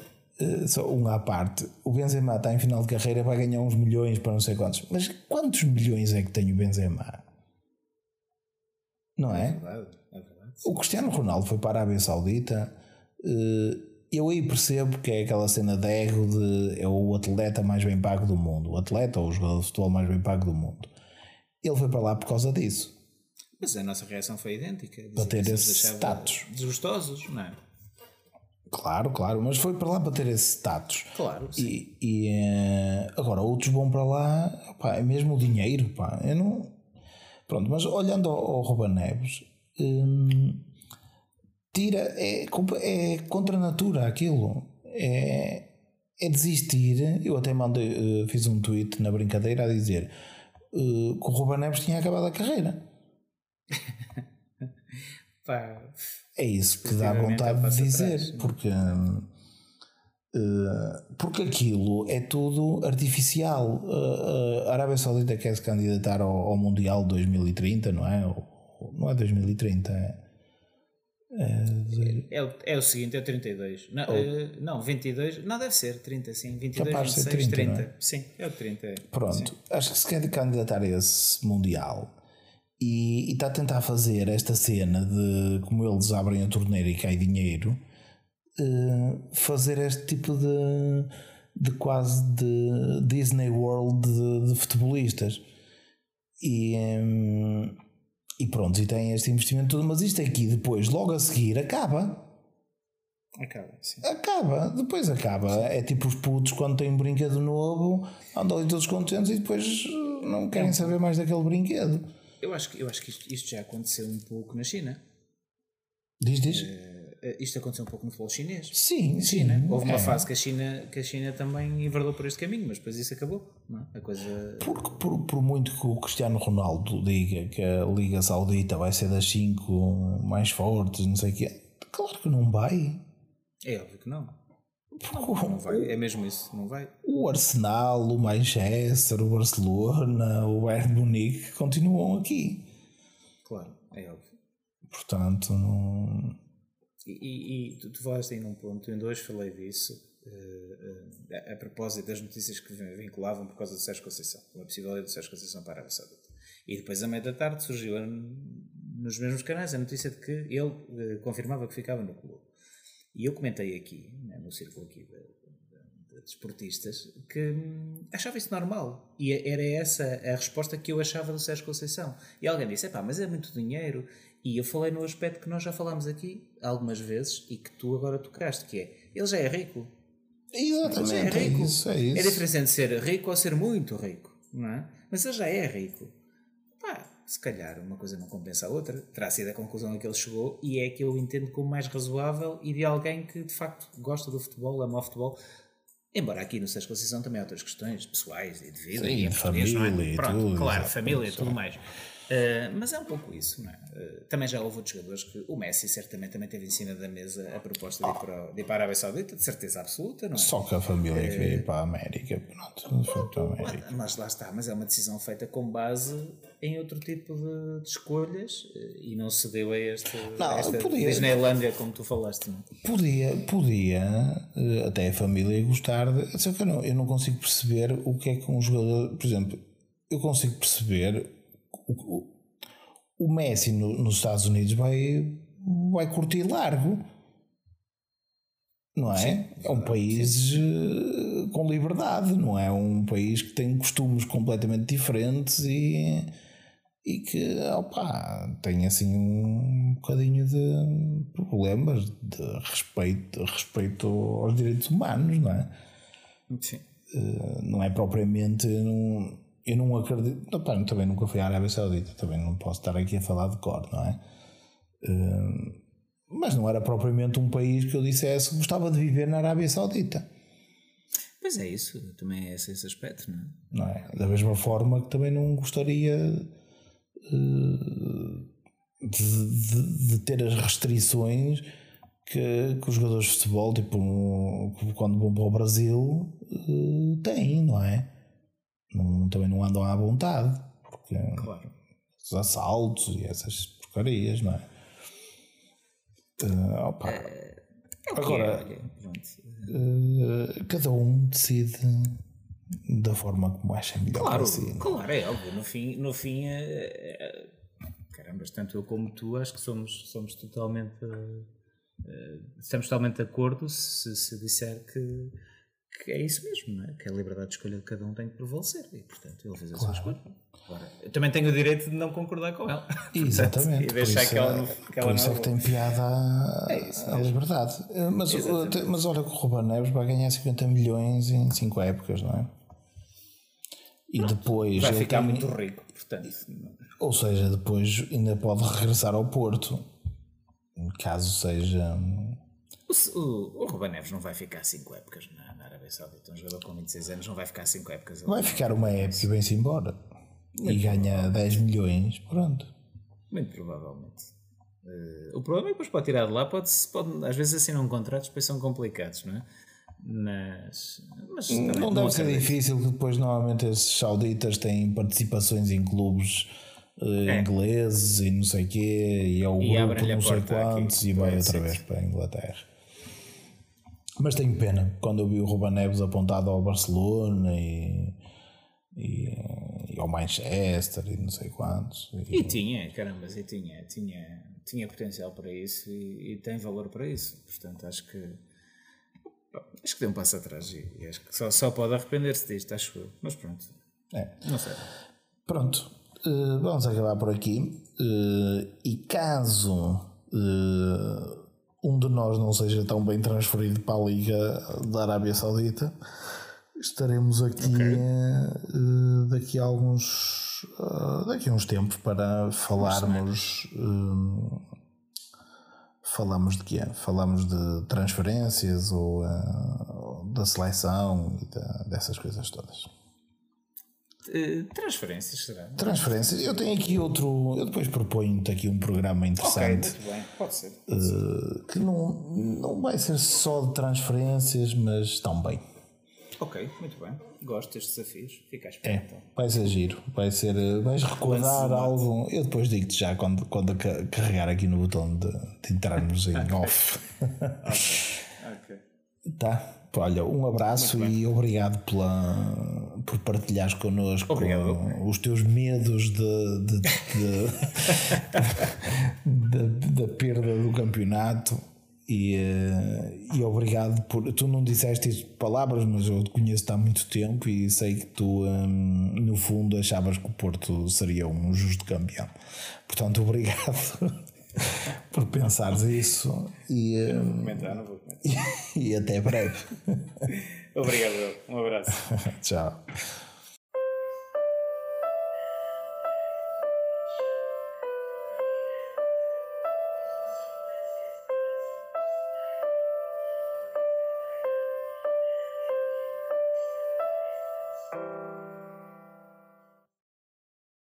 Só um à parte. O Benzema está em final de carreira, vai ganhar uns milhões para não sei quantos. Mas quantos milhões é que tem o Benzema? Não é? É verdade, é verdade. O Cristiano Ronaldo foi para a Arábia Saudita. Uh, eu aí percebo que é aquela cena de ego de é o atleta mais bem pago do mundo, o atleta ou o jogador de futebol mais bem pago do mundo. Ele foi para lá por causa disso. Mas a nossa reação foi idêntica. Para ter esse status. Desgostosos, não é? Claro, claro, mas foi para lá para ter esse status. Claro. Sim. E, e eh, agora outros vão para lá, pá, é mesmo o dinheiro, pá. Eu não. Pronto, mas olhando ao, ao Ruben Neves. Hum, tira, é, é contra a natura aquilo. É, é desistir. Eu até mandei, uh, fiz um tweet na brincadeira a dizer uh, que o Ruben Neves tinha acabado a carreira. é isso que dá vontade de dizer, porque, uh, porque aquilo é tudo artificial. a Arábia Saudita quer se candidatar ao, ao Mundial 2030, não é? não é 2030, é é, é, o, é o seguinte, é o 32. Não, não, 22. Não, deve ser 30, sim. 22, Capaz 26, 30. 30. É? Sim, é o 30. É. Pronto, sim. acho que se quer candidatar a esse Mundial e, e, está a tentar fazer esta cena de como eles abrem a torneira e cai dinheiro, uh, fazer este tipo de, de quase de Disney World de, de futebolistas. E. Um, e pronto, e tem este investimento todo, mas isto aqui depois, logo a seguir, acaba. Acaba, sim. Acaba, depois acaba. Sim. É tipo os putos quando têm um brinquedo novo, andam ali todos contentes e depois não querem saber mais daquele brinquedo. Eu acho que, eu acho que isto, isto já aconteceu um pouco na China. Diz, diz. Uh, isto aconteceu um pouco no futebol chinês. Sim, sim. China. Houve uma é. fase que a, China, que a China também enverdou por este caminho, mas depois isso acabou. É? a coisa... Porque, por, por muito que o Cristiano Ronaldo diga que a Liga Saudita vai ser das 5 mais fortes, não sei o quê, claro que não vai. É óbvio que não. Não, não vai, é mesmo isso, não vai. O Arsenal, o Manchester, o Barcelona, o Bayern Munique continuam aqui. Claro, é óbvio. Portanto, não e, e tu, tu falaste aí num ponto, em dois falei disso, uh, uh, a, a, propósito das notícias que vinculavam por causa do Sérgio Conceição, uma possível do Sérgio Conceição para a Arábia Saudita. E depois, à meia da tarde, surgiu nos mesmos canais a notícia de que ele uh, confirmava que ficava no clube. E eu comentei aqui, né, no círculo aqui de, de, de desportistas, que hum, achava isso normal. E era essa a resposta que eu achava do Sérgio Conceição. E alguém disse: pá, mas é muito dinheiro e eu falei no aspecto que nós já falámos aqui algumas vezes e que tu agora tocaste, que é ele já é rico. Exatamente. Ele já é rico. É, isso, é, isso. é diferente de ser rico ou ser muito rico, não é? Mas ele já é rico. Se calhar uma coisa não compensa a outra. Terá sido a conclusão a que ele chegou e é que eu entendo como mais razoável e de alguém que de facto gosta do futebol, ama o futebol. Embora aqui no Sérgio Conceição também há outras questões pessoais e de vida Sim, e de família é? Pronto, tudo. Claro, família e tudo mais. Uh, mas é um pouco isso, não é? Uh, também já houve outros jogadores que o Messi certamente também teve em cima da mesa a proposta de ir para, de ir para a Arábia Saudita, de certeza absoluta, não é? Só que a família uh, queria ir para a América, pronto, foi para a América. Mas lá está, mas é uma decisão feita com base em outro tipo de, de escolhas e não se deu a, este, não, esta podia, Disneylândia, como tu falaste. Não? É? Podia, podia até a família gostar, de, só que eu não, eu não consigo perceber o que é que um jogador, por exemplo, eu consigo perceber o, o, Messi no, nos Estados Unidos vai, vai curtir largo. Não é? Sim, é um país uh, com liberdade, não é um país que tem costumes completamente diferentes e, e que opa, tem assim um bocadinho de problemas de respeito, respeito aos direitos humanos, não é? Sim. Uh, não é propriamente. Não, eu não acredito. Opa, também nunca fui à Arábia Saudita, também não posso estar aqui a falar de cor, não é? Uh, mas não era propriamente um país que eu dissesse que gostava de viver na Arábia Saudita. Pois é, isso também é esse, esse aspecto, não é? não é? Da mesma forma que também não gostaria uh, de, de, de, ter as restrições que, que os jogadores de futebol, tipo, quando vão para o Brasil, uh, têm, não é? Não, também não andam à vontade, porque claro. os assaltos e essas porcarias, não é? Uh, opa. É, é Agora, uh, cada um decide da forma como acha melhor. Claro, si, claro, é óbvio. No fim, no fim é, é, caramba, tanto eu como tu acho que somos, somos totalmente. Uh, estamos totalmente de acordo se, se disser que, que é isso mesmo, não é? que a liberdade de escolha de cada um tem que prevalecer e, portanto, ele fez a claro. sua escolha. Agora, eu também tenho o direito de não concordar com ela. Exatamente. e deixar que ela, que ela por isso é que tem piada a, é a liberdade. Eh, mas, mas olha que o Ruben Neves vai ganhar 50 milhões em 5 épocas, não é? E Pronto, depois. Vai ficar tem, muito rico, portanto. Ou seja, depois ainda pode regressar ao Porto, caso seja. O, o, o Ruben Neves não vai ficar 5 épocas na, na Arábia Saudita. Um jogador com 26 anos não vai ficar 5 épocas. Vai ficar uma época e vem-se embora e ganha 10 milhões, pronto. Muito provavelmente. Uh, o problema é que depois pode tirar de lá, pode, pode às vezes assinam contratos, depois são complicados, não é? Mas, mas não deve ser difícil que depois normalmente esses sauditas têm participações em clubes uh, é. ingleses e não sei o quê, e é o e grupo não sei quantos aqui, e vai outra vez para a Inglaterra. Mas tenho pena quando eu vi o Ruben Neves apontado ao Barcelona e, e e ao Manchester e não sei quantos. E, e tinha, caramba, e tinha, tinha, tinha potencial para isso e, e, tem valor para isso. Portanto, acho que acho que deu um passo atrás e, acho que só, só pode arrepender-se disto, acho eu. Mas pronto. É. Não sei. Pronto. Uh, vamos acabar por aqui. Uh, e caso uh, um de nós não seja tão bem transferido para a Liga da Arábia Saudita estaremos aqui okay. uh, daqui a alguns uh, daqui a uns tempos para falarmos uh, falamos de quê? Falamos de transferências ou da seleção e da, dessas coisas todas. Transferências, será? Transferências. Eu tenho aqui outro. Eu depois proponho-te aqui um programa interessante. Ok, muito bem, pode ser. Ser. que não, não vai ser só de transferências, mas também. Ok, muito bem. Gosto destes desafios. Fica à espera é, então. Vai ser giro. Vai ser. Eh, vais recordar algo. Eu depois digo-te já quando, quando carregar aqui no botão de, de entrarmos em off. ok. Ok. Tá. Olha, um abraço e obrigado pela, por partilhares connosco os teus medos de, de, de, da perda do campeonato. E, eh, e obrigado por. Tu não disseste isto palavras, mas eu te conheço há muito tempo e sei que tu, um, no fundo, achavas que o Porto seria um justo campeão. Portanto, obrigado por pensares isso. E, não vou comentar, não vou comentar. E, e até breve. obrigado, um abraço. Tchau.